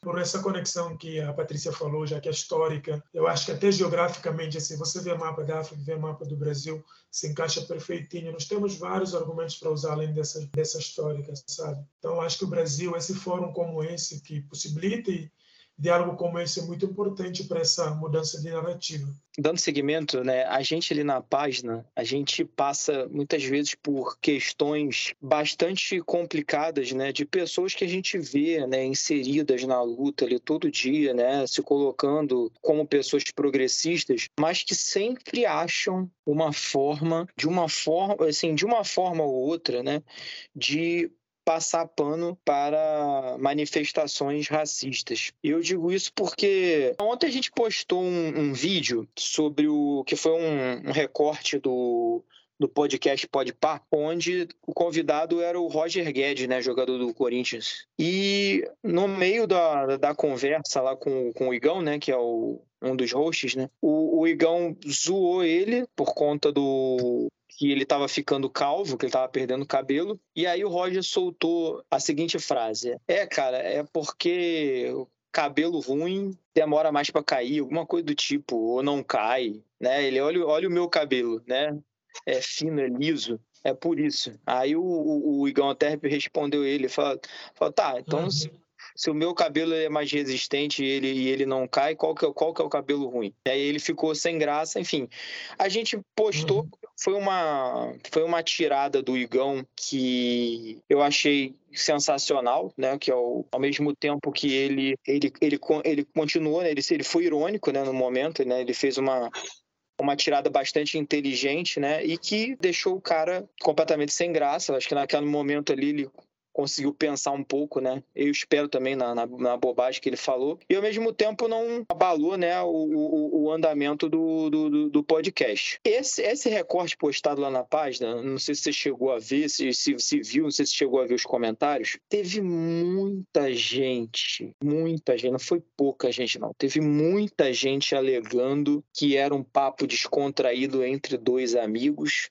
por essa conexão que a Patrícia falou, já que é histórica. Eu acho que até geograficamente, assim, você vê mapa da África, vê mapa do Brasil, se encaixa perfeitinho. Nós temos vários argumentos para usar além dessa, dessa histórica, sabe? Então, acho que o Brasil, esse fórum como esse, que possibilite diálogo como esse é muito importante para essa mudança de narrativa. Dando seguimento, né, a gente ali na página, a gente passa muitas vezes por questões bastante complicadas, né, de pessoas que a gente vê, né, inseridas na luta ali todo dia, né, se colocando como pessoas progressistas, mas que sempre acham uma forma, de uma forma, assim, de uma forma ou outra, né, de passar pano para manifestações racistas. E eu digo isso porque ontem a gente postou um, um vídeo sobre o que foi um, um recorte do do podcast Podpah, onde o convidado era o Roger Guedes, né, jogador do Corinthians. E no meio da, da conversa lá com, com o Igão, né, que é o, um dos hosts, né, o, o Igão zoou ele por conta do que ele estava ficando calvo, que ele estava perdendo cabelo. E aí o Roger soltou a seguinte frase: É, cara, é porque cabelo ruim demora mais para cair, alguma coisa do tipo, ou não cai, né? Ele olha, olha o meu cabelo, né? É fino, é liso. É por isso. Aí o, o, o Igão até respondeu ele, falou, falou tá, então uhum. se, se, o meu cabelo é mais resistente e ele, e ele não cai, qual que, é, qual que é o cabelo ruim? Aí ele ficou sem graça, enfim. A gente postou uhum foi uma, foi uma tirada do Igão que eu achei sensacional, né? Que ao, ao mesmo tempo que ele ele ele, ele continuou, né? ele, ele foi irônico, né? No momento, né? Ele fez uma uma tirada bastante inteligente, né? E que deixou o cara completamente sem graça. Acho que naquele momento ali ele conseguiu pensar um pouco, né? Eu espero também na, na, na bobagem que ele falou. E ao mesmo tempo não abalou, né, o, o, o andamento do, do, do, podcast. Esse, esse recorte postado lá na página, não sei se você chegou a ver, se, se, se viu, não sei se chegou a ver os comentários. Teve muita gente, muita gente, não foi pouca gente, não. Teve muita gente alegando que era um papo descontraído entre dois amigos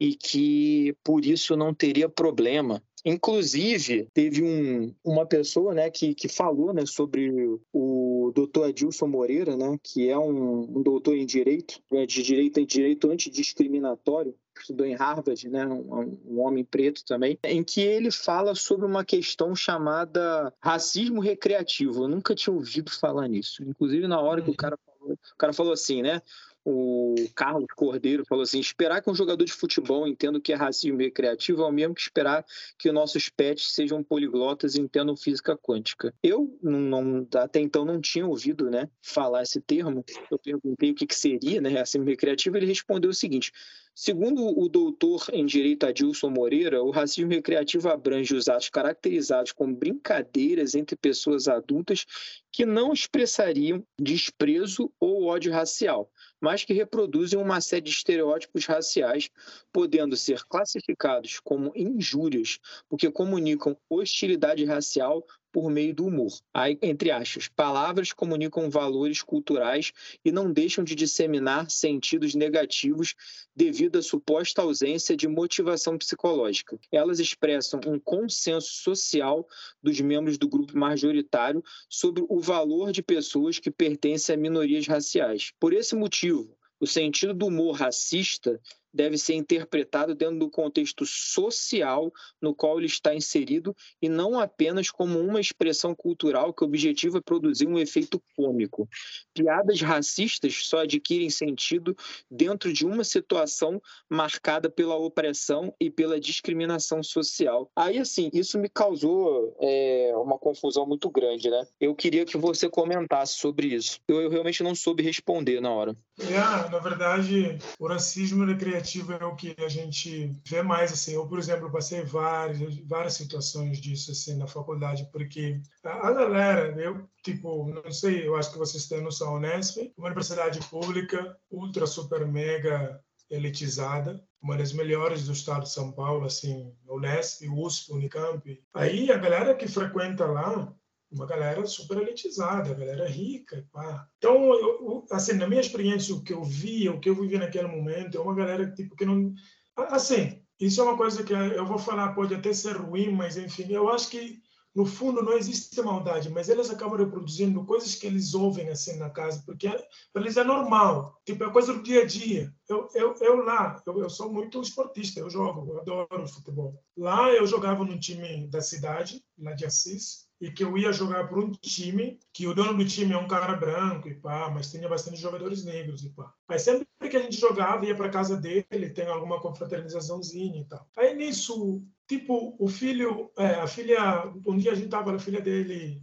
e que por isso não teria problema. Inclusive, teve um, uma pessoa né, que, que falou né, sobre o doutor Adilson Moreira, né, que é um, um doutor em direito, né, de direito em direito antidiscriminatório, estudou em Harvard, né, um, um, homem preto também, em que ele fala sobre uma questão chamada racismo recreativo. Eu nunca tinha ouvido falar nisso. Inclusive, na hora que o uhum. cara falou, o cara falou assim, né? O Carlos Cordeiro falou assim: esperar que um jogador de futebol entenda o que é racismo recreativo é o mesmo que esperar que nossos pets sejam poliglotas e entendam física quântica. Eu não, até então não tinha ouvido né, falar esse termo. Eu perguntei o que, que seria né, racismo recreativo. Ele respondeu o seguinte: Segundo o doutor em direito Adilson Moreira, o racismo recreativo abrange os atos caracterizados como brincadeiras entre pessoas adultas que não expressariam desprezo ou ódio racial, mas que reproduzem uma série de estereótipos raciais, podendo ser classificados como injúrias, porque comunicam hostilidade racial por meio do humor. Aí, entre aspas, palavras comunicam valores culturais e não deixam de disseminar sentidos negativos devido à suposta ausência de motivação psicológica. Elas expressam um consenso social dos membros do grupo majoritário sobre o valor de pessoas que pertencem a minorias raciais. Por esse motivo, o sentido do humor racista deve ser interpretado dentro do contexto social no qual ele está inserido e não apenas como uma expressão cultural que objetiva produzir um efeito cômico. Piadas racistas só adquirem sentido dentro de uma situação marcada pela opressão e pela discriminação social. Aí, assim, isso me causou é, uma confusão muito grande, né? Eu queria que você comentasse sobre isso. Eu, eu realmente não soube responder na hora. É, na verdade, o racismo recreativo criativo é o que a gente vê mais assim. Eu, por exemplo, passei várias várias situações disso assim na faculdade, porque a, galera, eu tipo, não sei, eu acho que vocês têm noção, Unesp, uma universidade pública ultra super mega elitizada, uma das melhores do estado de São Paulo, assim, Unesp, USP, Unicamp. Aí a galera que frequenta lá uma galera super elitizada, a galera rica, pá. Então, eu, assim, na minha experiência, o que eu via, o que eu vivi naquele momento, é uma galera tipo que não, assim, isso é uma coisa que eu vou falar, pode até ser ruim, mas enfim, eu acho que no fundo não existe maldade, mas eles acabam reproduzindo coisas que eles ouvem assim na casa, porque para eles é normal, tipo é coisa do dia a dia. Eu, eu, eu lá, eu, eu sou muito esportista, eu jogo, eu adoro futebol. Lá eu jogava num time da cidade, lá de Assis, e que eu ia jogar para um time que o dono do time é um cara branco e pá, mas tinha bastante jogadores negros e pá. Mas sempre que a gente jogava, ia para casa dele, tem alguma confraternizaçãozinha e tal. Aí nisso, tipo, o filho, é, a filha, um dia a gente tava, a filha dele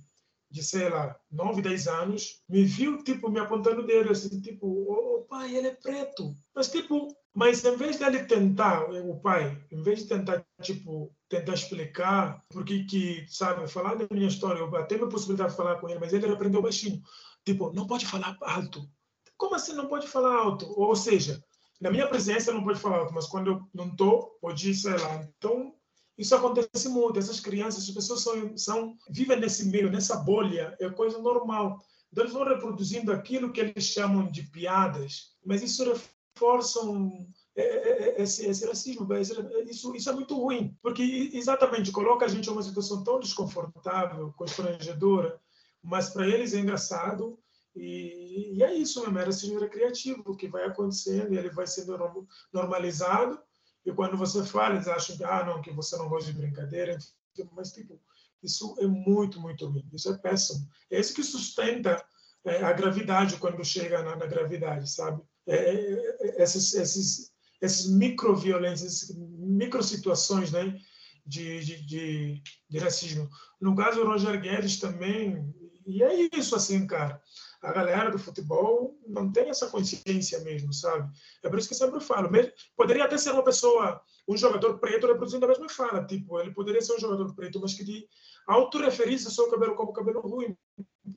de, sei lá, 9, 10 anos, me viu, tipo, me apontando o dedo, assim, tipo, ô oh, pai, ele é preto. Mas, tipo, mas em vez dele tentar, o pai, em vez de tentar, tipo, tentar explicar porque que, sabe, falar da minha história, eu até a possibilidade de falar com ele, mas ele aprendeu baixinho. Tipo, não pode falar alto. Como assim não pode falar alto? Ou seja, na minha presença não pode falar alto, mas quando eu não estou, pode, sei lá. Então, isso acontece muito. Essas crianças, as pessoas são, são, vivem nesse meio, nessa bolha, é coisa normal. Então, eles vão reproduzindo aquilo que eles chamam de piadas, mas isso reforça é, esse, esse racismo. Isso, isso é muito ruim, porque exatamente coloca a gente em uma situação tão desconfortável, constrangedora, mas para eles é engraçado. E, e é isso mesmo, é racismo recreativo que vai acontecendo e ele vai sendo normalizado e quando você fala, eles acham que, ah, não, que você não gosta de brincadeira. Mas, tipo, isso é muito, muito ruim. Isso é péssimo. É isso que sustenta é, a gravidade quando chega na, na gravidade, sabe? É, é, é esses, esses, esses microviolências, microsituações, né? De, de, de, de racismo. No caso do Roger Guedes também, e é isso, assim, cara. a galera do futebol não tem essa consciência mesmo, sabe? É por isso que eu sempre falo. Mesmo, poderia até ser uma pessoa, um jogador preto reproduzindo a mesma fala. Tipo, ele poderia ser um jogador preto, mas que de autorreferir-se ao seu cabelo como cabelo ruim.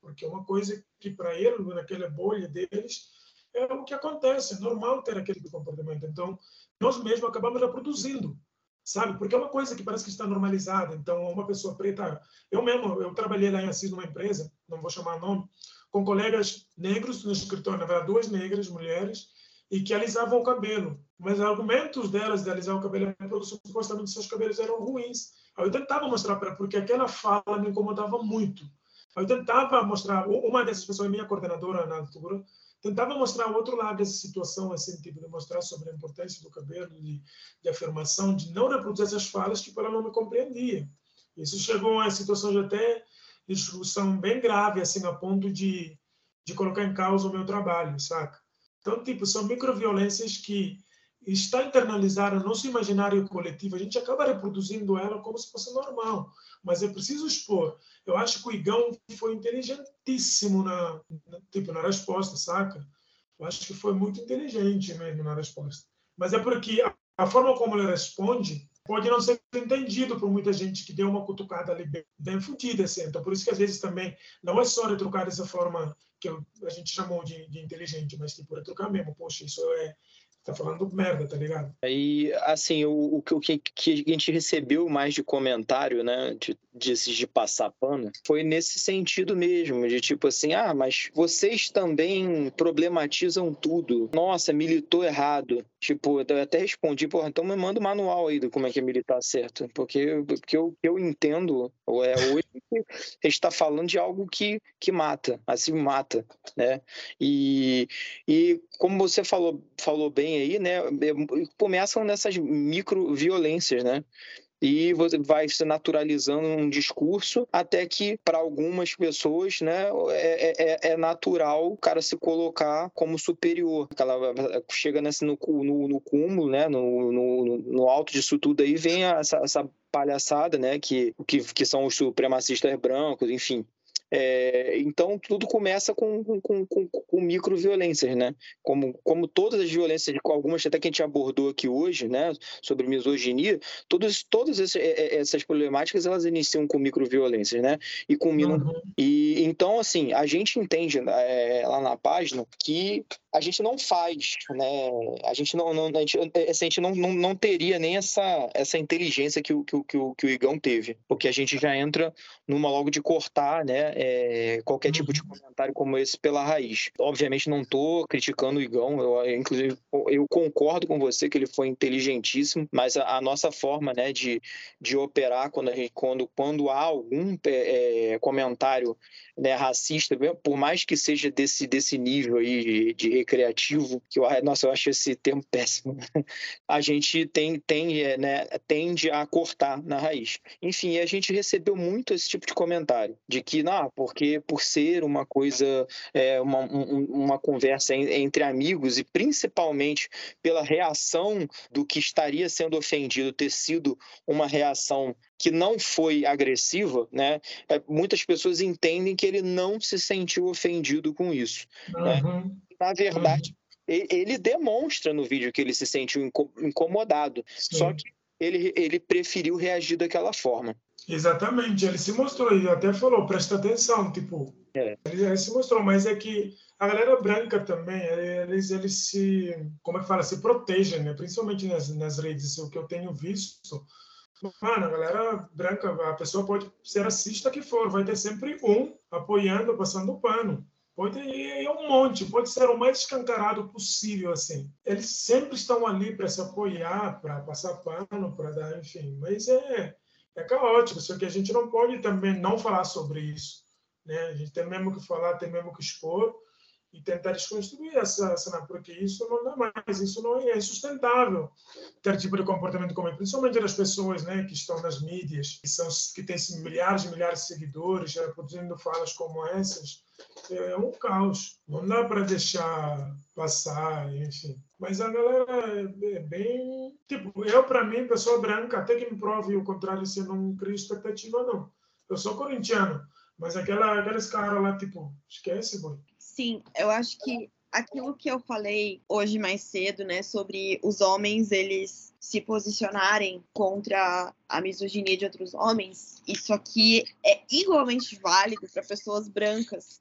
Porque é uma coisa que para ele, naquela bolha deles, é o que acontece. É normal ter aquele tipo comportamento. Então, nós mesmos acabamos reproduzindo sabe? Porque é uma coisa que parece que está normalizada. Então, uma pessoa preta, eu mesmo, eu trabalhei lá em Assis numa empresa, não vou chamar nome, com colegas negros no escritório, na verdade, duas negras, mulheres, e que alisavam o cabelo. Mas argumentos delas de alisar o cabelo é porque supostamente seus cabelos eram ruins. Aí eu tentava mostrar para porque aquela fala me incomodava muito. Aí eu tentava mostrar, uma dessas pessoas, minha coordenadora na altura, tentava mostrar o outro lado dessa situação, assim, tipo, de mostrar sobre a importância do cabelo, de, de afirmação, de não reproduzir essas falas, tipo, ela não me compreendia. Isso chegou a situação de até discussão bem grave, assim, a ponto de, de colocar em causa o meu trabalho, saca? Então, tipo, são microviolências que está internalizada no nosso imaginário coletivo, a gente acaba reproduzindo ela como se fosse normal. Mas é preciso expor. Eu acho que o Igão foi inteligentíssimo na, na, tipo, na resposta, saca? Eu acho que foi muito inteligente mesmo na resposta. Mas é porque a, a forma como ele responde pode não ser entendido por muita gente que deu uma cutucada ali bem, bem fodida, assim. Então, por isso que às vezes também não é só retrucar dessa forma que eu, a gente chamou de, de inteligente, mas tipo, retrucar mesmo. Poxa, isso é, tá falando merda, tá ligado? E, assim, o, o, que, que a gente recebeu mais de comentário, né, de, de, de passar pano, foi nesse sentido mesmo, de tipo assim, ah, mas vocês também problematizam tudo. Nossa, militou errado. Tipo, eu até respondi, porra, então me manda o manual aí do como é que é militar certo. Porque, porque eu, eu entendo, é, hoje (laughs) a gente está falando de algo que, que mata, assim, mata, né? E, e como você falou, falou bem aí, né? É, começam nessas micro violências, né? e você vai se naturalizando um discurso até que para algumas pessoas né é, é, é, é, natural o cara se colocar como superior ela chega nesse no, no, no cúmulo né no, no, no alto disso tudo aí vem essa, essa palhaçada né que, que que são os supremacistas brancos enfim é, então, tudo começa com, com, com, com microviolências, né? Como, como todas as violências, algumas até que a gente abordou aqui hoje, né? Sobre misoginia, todas, todas essas problemáticas, elas iniciam com microviolências, né? E culminam... Uhum. E, então, assim, a gente entende é, lá na página que a gente não faz, né? A gente não, não, a gente, a gente não, não, não teria nem essa, essa inteligência que o, que, o, que o Igão teve, porque a gente já entra numa logo de cortar, né? É, qualquer tipo de comentário como esse pela raiz. Obviamente não estou criticando o Igão, eu, inclusive eu concordo com você que ele foi inteligentíssimo, mas a, a nossa forma, né, de, de operar quando, a gente, quando, quando há algum é, comentário né, racista, por mais que seja desse, desse nível aí de, de recreativo, que eu, nossa, eu acho esse termo (laughs) péssimo, a gente tem, tem, é, né, tende a cortar na raiz. Enfim, a gente recebeu muito esse tipo de comentário, de que, não, porque por ser uma coisa, é, uma, um, uma conversa entre amigos e principalmente pela reação do que estaria sendo ofendido ter sido uma reação que não foi agressiva, né? É, muitas pessoas entendem que ele não se sentiu ofendido com isso. Uhum. Né? Na verdade, uhum. ele demonstra no vídeo que ele se sentiu incomodado, Sim. só que ele, ele preferiu reagir daquela forma. Exatamente, ele se mostrou e até falou, presta atenção, tipo, é. ele, ele, se mostrou, mas é que a galera branca também, eles, eles se, como é que fala, se protegem, né? principalmente nas, nas redes, o que eu tenho visto, Mano, a galera branca, a pessoa pode ser racista que for, vai ter sempre um apoiando, passando o pano. Pode ir um monte, pode ser o mais escancarado possível, assim. Eles sempre estão ali para se apoiar, para passar pano, para dar, enfim. Mas é, é caótico, só que a gente não pode também não falar sobre isso. Né? A gente tem mesmo que falar, tem mesmo que expor e tentar desconstruir essa cena, porque isso não dá mais, isso não é sustentável. Ter tipo de comportamento como principalmente das pessoas, né, que estão nas mídias, que são que têm milhares e milhares de seguidores, produzindo falas como essas, é um caos. Não dá para deixar passar, enfim. Mas a galera é bem, tipo, eu para mim, pessoa branca, até que me prove o contrário, se não crio expectativa não. Eu sou corintiano, mas aquela, aqueles caras lá, tipo, esquece, boy Sim, eu acho que aquilo que eu falei hoje mais cedo, né, sobre os homens eles se posicionarem contra a misoginia de outros homens, isso aqui é igualmente válido para pessoas brancas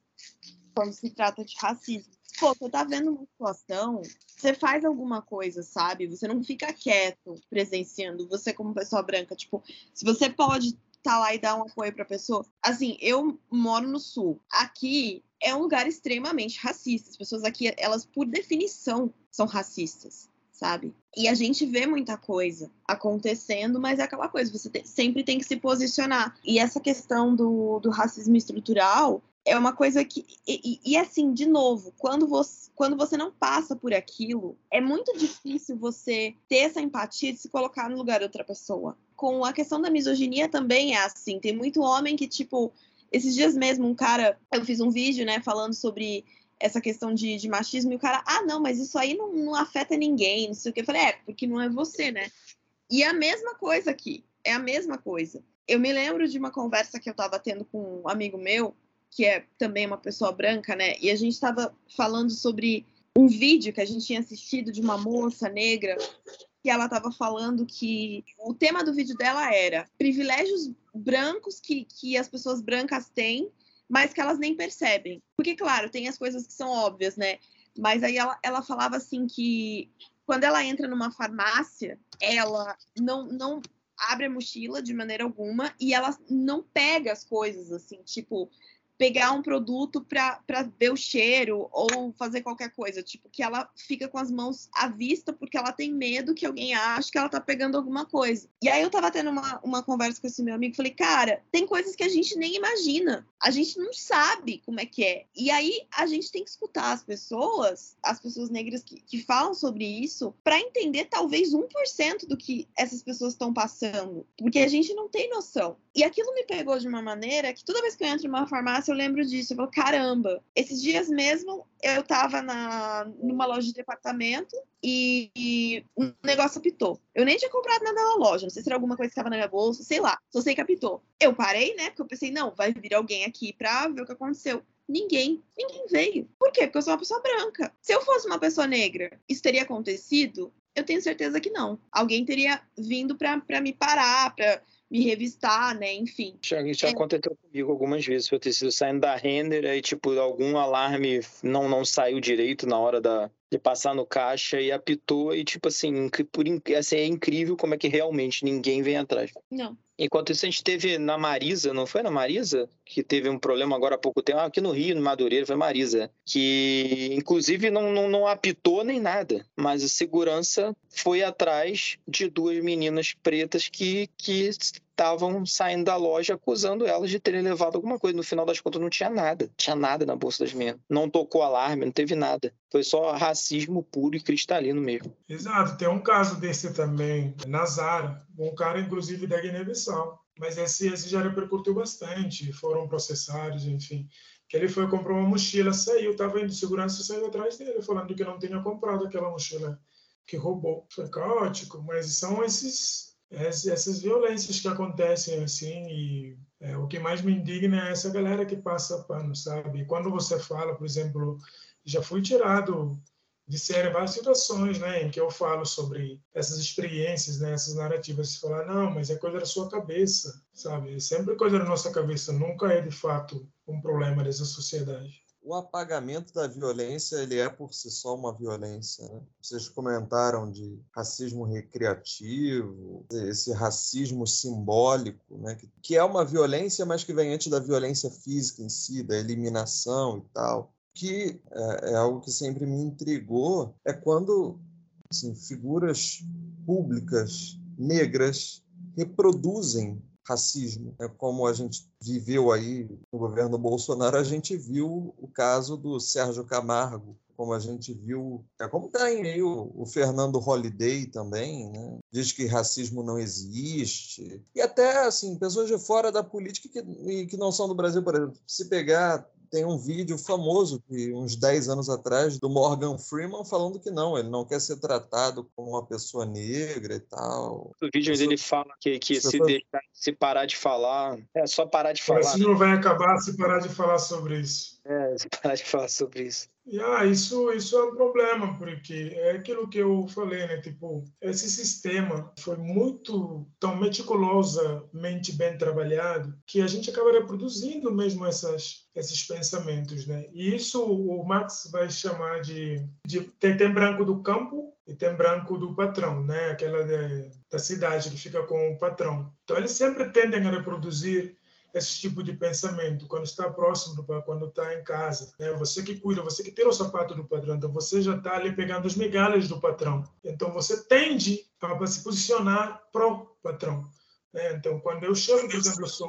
quando se trata de racismo. Pô, você tá vendo uma situação, você faz alguma coisa, sabe? Você não fica quieto presenciando, você como pessoa branca, tipo, se você pode tá lá e dar um apoio para a pessoa. Assim, eu moro no sul. Aqui é um lugar extremamente racista. As pessoas aqui, elas por definição são racistas, sabe? E a gente vê muita coisa acontecendo, mas é aquela coisa, você sempre tem que se posicionar. E essa questão do, do racismo estrutural, é uma coisa que. E, e, assim, de novo, quando você, quando você não passa por aquilo, é muito difícil você ter essa empatia de se colocar no lugar de outra pessoa. Com a questão da misoginia também é assim. Tem muito homem que, tipo, esses dias mesmo, um cara. Eu fiz um vídeo, né, falando sobre essa questão de, de machismo, e o cara, ah, não, mas isso aí não, não afeta ninguém, não sei o que. Eu falei, é, porque não é você, né? E é a mesma coisa aqui. É a mesma coisa. Eu me lembro de uma conversa que eu tava tendo com um amigo meu, que é também uma pessoa branca, né? E a gente estava falando sobre um vídeo que a gente tinha assistido de uma moça negra que ela estava falando que o tema do vídeo dela era privilégios brancos que, que as pessoas brancas têm, mas que elas nem percebem. Porque, claro, tem as coisas que são óbvias, né? Mas aí ela, ela falava assim que quando ela entra numa farmácia, ela não, não abre a mochila de maneira alguma e ela não pega as coisas, assim, tipo, pegar um produto para ver o cheiro ou fazer qualquer coisa. Tipo, que ela fica com as mãos à vista porque ela tem medo que alguém ache que ela tá pegando alguma coisa. E aí eu tava tendo uma, uma conversa com esse meu amigo, falei, cara, tem coisas que a gente nem imagina. A gente não sabe como é que é. E aí a gente tem que escutar as pessoas, as pessoas negras que, que falam sobre isso, para entender talvez 1% do que essas pessoas estão passando. Porque a gente não tem noção. E aquilo me pegou de uma maneira que toda vez que eu entro numa farmácia, eu lembro disso. Eu falo, caramba, esses dias mesmo eu tava na, numa loja de departamento e, e, um negócio apitou. Eu nem tinha comprado nada na loja, não sei se era alguma coisa que estava na minha bolsa, sei lá. Só sei que apitou. Eu parei, né? Porque eu pensei, não, vai vir alguém aqui pra ver o que aconteceu. Ninguém. Ninguém veio. Por quê? Porque eu sou uma pessoa branca. Se eu fosse uma pessoa negra, isso teria acontecido? Eu tenho certeza que não. Alguém teria vindo pra me parar, pra me revistar, né? Enfim. Já, já é. aconteceu comigo algumas vezes. Eu ter sido saindo da render e, tipo, algum alarme não, não saiu direito na hora da, de passar no caixa e apitou. E, tipo assim, por, assim, é incrível como é que realmente ninguém vem atrás. Não. Enquanto isso, a gente teve na Marisa, não foi na Marisa? Que teve um problema agora há pouco tempo, ah, aqui no Rio, no Madureira, foi Marisa. Que, inclusive, não, não, não apitou nem nada, mas a segurança foi atrás de duas meninas pretas que, que estavam saindo da loja acusando elas de terem levado alguma coisa. No final das contas, não tinha nada. Tinha nada na bolsa das meninas. Não tocou alarme, não teve nada. Foi só racismo puro e cristalino mesmo. Exato. Tem um caso desse também, na Zara. Um cara, inclusive, da Guiné-Bissau. Mas esse, esse já repercutiu bastante. Foram processados, enfim. Que ele foi comprar uma mochila, saiu, estava indo segurança, saiu atrás dele, falando que não tinha comprado aquela mochila que roubou. Foi caótico, mas são esses essas violências que acontecem assim e é, o que mais me indigna é essa galera que passa pano, sabe? Quando você fala, por exemplo, já fui tirado série várias situações, né, em que eu falo sobre essas experiências, né, essas narrativas, você fala, não, mas é coisa da sua cabeça, sabe? É sempre coisa da nossa cabeça, nunca é de fato um problema dessa sociedade o apagamento da violência ele é por si só uma violência. Né? Vocês comentaram de racismo recreativo, esse racismo simbólico, né? que é uma violência, mas que vem antes da violência física em si, da eliminação e tal. Que é, é algo que sempre me intrigou é quando assim, figuras públicas negras reproduzem racismo. É como a gente viveu aí no governo Bolsonaro, a gente viu o caso do Sérgio Camargo, como a gente viu, é como tem aí o, o, Fernando Holliday também, né? diz que racismo não existe. E até, assim, pessoas de fora da política que, que não são do Brasil, por exemplo, se pegar tem um vídeo famoso de uns 10 anos atrás do Morgan Freeman falando que não, ele não quer ser tratado como uma pessoa negra e tal. O vídeo onde ele fala que, que se, deixar, se parar de falar, é só parar de falar. Mas não vai acabar se parar de falar sobre isso. É, se parar de falar sobre isso. E, ah, isso, isso é um problema, porque é aquilo que eu falei, né? Tipo, esse sistema foi muito, tão meticulosamente bem trabalhado, que a gente acaba reproduzindo mesmo essas, esses pensamentos, né? E isso o Marx vai chamar de, de tem, tem branco do campo e tem branco do patrão, né? Aquela de, da cidade que fica com o patrão. Então, eles sempre tendem a reproduzir esse tipo de pensamento quando está próximo do pai, quando está em casa. Né? Você que cuida, você que tira o sapato do patrão, então você já está ali pegando as migalhas do patrão. Então você tende a se posicionar pro patrão. Né? Então quando eu chego, por exemplo, eu sou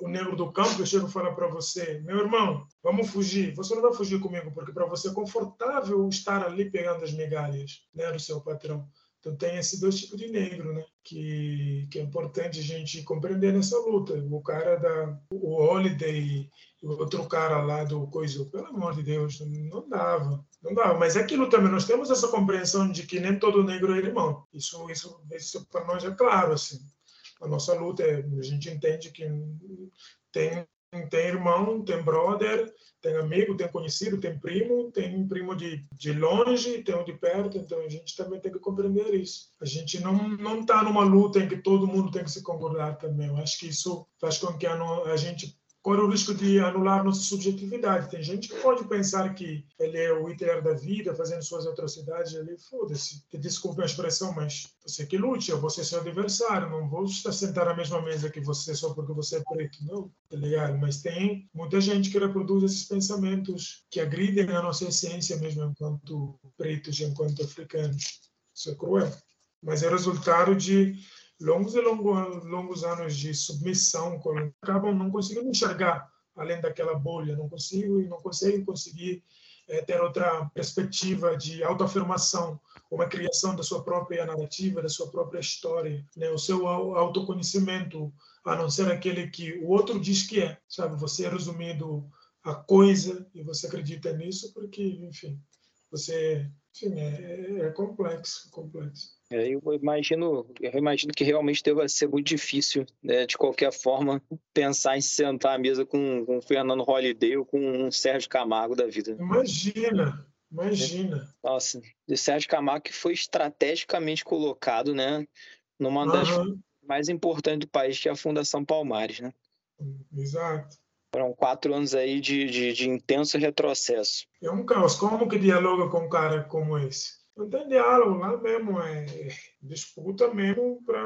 o negro do campo, eu chego e falo para você, meu irmão, vamos fugir. Você não vai fugir comigo porque para você é confortável estar ali pegando as migalhas né, do seu patrão. Então tem esses dois tipos de negro, né? Que, que é importante a gente compreender nessa luta. O cara da o Holiday e o outro cara lá do coisa, pelo amor de Deus, não dava, não dava. Mas é aquilo também, nós temos essa compreensão de que nem todo negro é irmão. Isso, isso, isso para nós é claro, assim. A nossa luta, é, a gente entende que tem tem irmão, tem brother, tem amigo, tem conhecido, tem primo, tem primo de, de longe, tem um de perto, então a gente também tem que compreender isso. A gente não não está numa luta em que todo mundo tem que se concordar também. Eu acho que isso faz com que a, a gente corre o risco de anular nossa subjetividade. Tem gente que pode pensar que ele é o Hitler da vida, fazendo suas atrocidades ali, foda-se. Desculpe a expressão, mas você que lute, eu vou ser seu adversário, não vou estar sentar na mesma mesa que você só porque você é preto, não, tá ligado? Mas tem muita gente que reproduz esses pensamentos que agridem a nossa essência mesmo enquanto pretos, enquanto africanos. Isso é cruel. Mas é resultado de longos e longos, longos anos de submissão, acabam não conseguindo enxergar além daquela bolha, não consigo e não conseguem conseguir é, ter outra perspectiva de autoafirmação, uma criação da sua própria narrativa, da sua própria história, né? o seu autoconhecimento, a não ser aquele que o outro diz que é, sabe? Você é resumido a coisa e você acredita nisso porque, enfim, você, enfim, é, é complexo, complexo. É, eu imagino, eu imagino que realmente deva ser muito difícil, né, de qualquer forma, pensar em sentar à mesa com, com o Fernando Holliday ou com um Sérgio Camargo da vida. Imagina, imagina. Nossa, o Sérgio Camargo que foi estrategicamente colocado, né, numa das uhum. mais importantes do país, que é a Fundação Palmares, né? Exato. Foram quatro anos aí de, de, de intenso retrocesso. É um caos. Como que dialoga com um cara como esse? Não tem diálogo lá mesmo, é disputa mesmo para.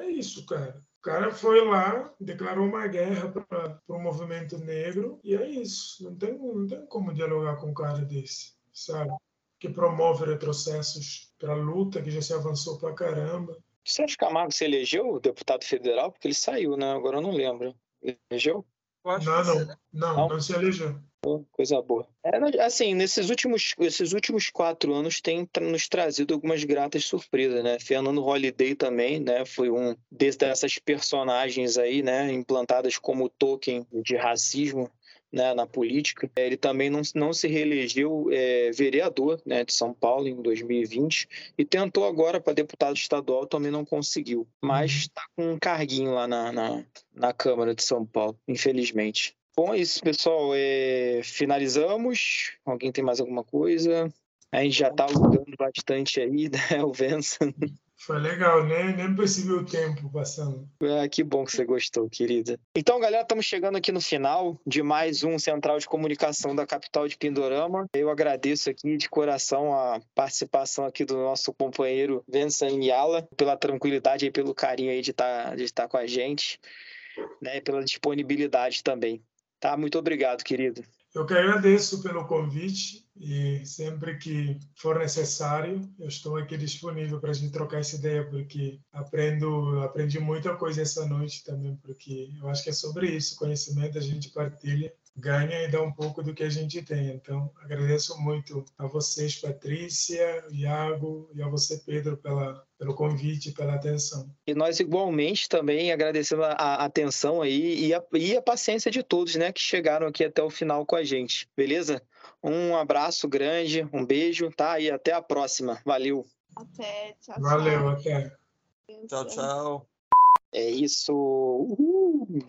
É isso, cara. O cara foi lá, declarou uma guerra para o movimento negro e é isso. Não tem, não tem como dialogar com um cara desse, sabe? Que promove retrocessos para a luta, que já se avançou para caramba. Sérgio Camargo se elegeu deputado federal? Porque ele saiu, né? Agora eu não lembro. Elegeu? Não, não, não, não, não se elegeu coisa boa. É, assim, nesses últimos, esses últimos quatro anos tem nos trazido algumas gratas surpresas, né? Fernando Holiday também, né? Foi um dessas personagens aí, né? Implantadas como token de racismo. Né, na política. Ele também não, não se reelegeu é, vereador né, de São Paulo em 2020 e tentou agora para deputado estadual, também não conseguiu. Mas está com um carguinho lá na, na, na Câmara de São Paulo, infelizmente. Bom, é isso, pessoal. É... Finalizamos. Alguém tem mais alguma coisa? A gente já está alugando bastante aí, (laughs) né, o Vença. Foi legal, né? Nem percebi o tempo passando. Ah, que bom que você gostou, querida. Então, galera, estamos chegando aqui no final de mais um Central de Comunicação da capital de Pindorama. Eu agradeço aqui de coração a participação aqui do nosso companheiro Vincent Yala, pela tranquilidade e pelo carinho aí de estar tá, de estar com a gente, né? Pela disponibilidade também. Tá, muito obrigado, querido. Eu que agradeço pelo convite e sempre que for necessário, eu estou aqui disponível para a gente trocar essa ideia, porque aprendo, aprendi muita coisa essa noite também, porque eu acho que é sobre isso, conhecimento a gente partilha ganha e dá um pouco do que a gente tem. Então, agradeço muito a vocês, Patrícia, Iago e a você, Pedro, pela, pelo convite pela atenção. E nós igualmente também agradecemos a, a atenção aí e a, e a paciência de todos, né, que chegaram aqui até o final com a gente, beleza? Um abraço grande, um beijo, tá? E até a próxima. Valeu. Até, tchau, Valeu, tchau. até. Tchau, tchau. É isso. Uhul.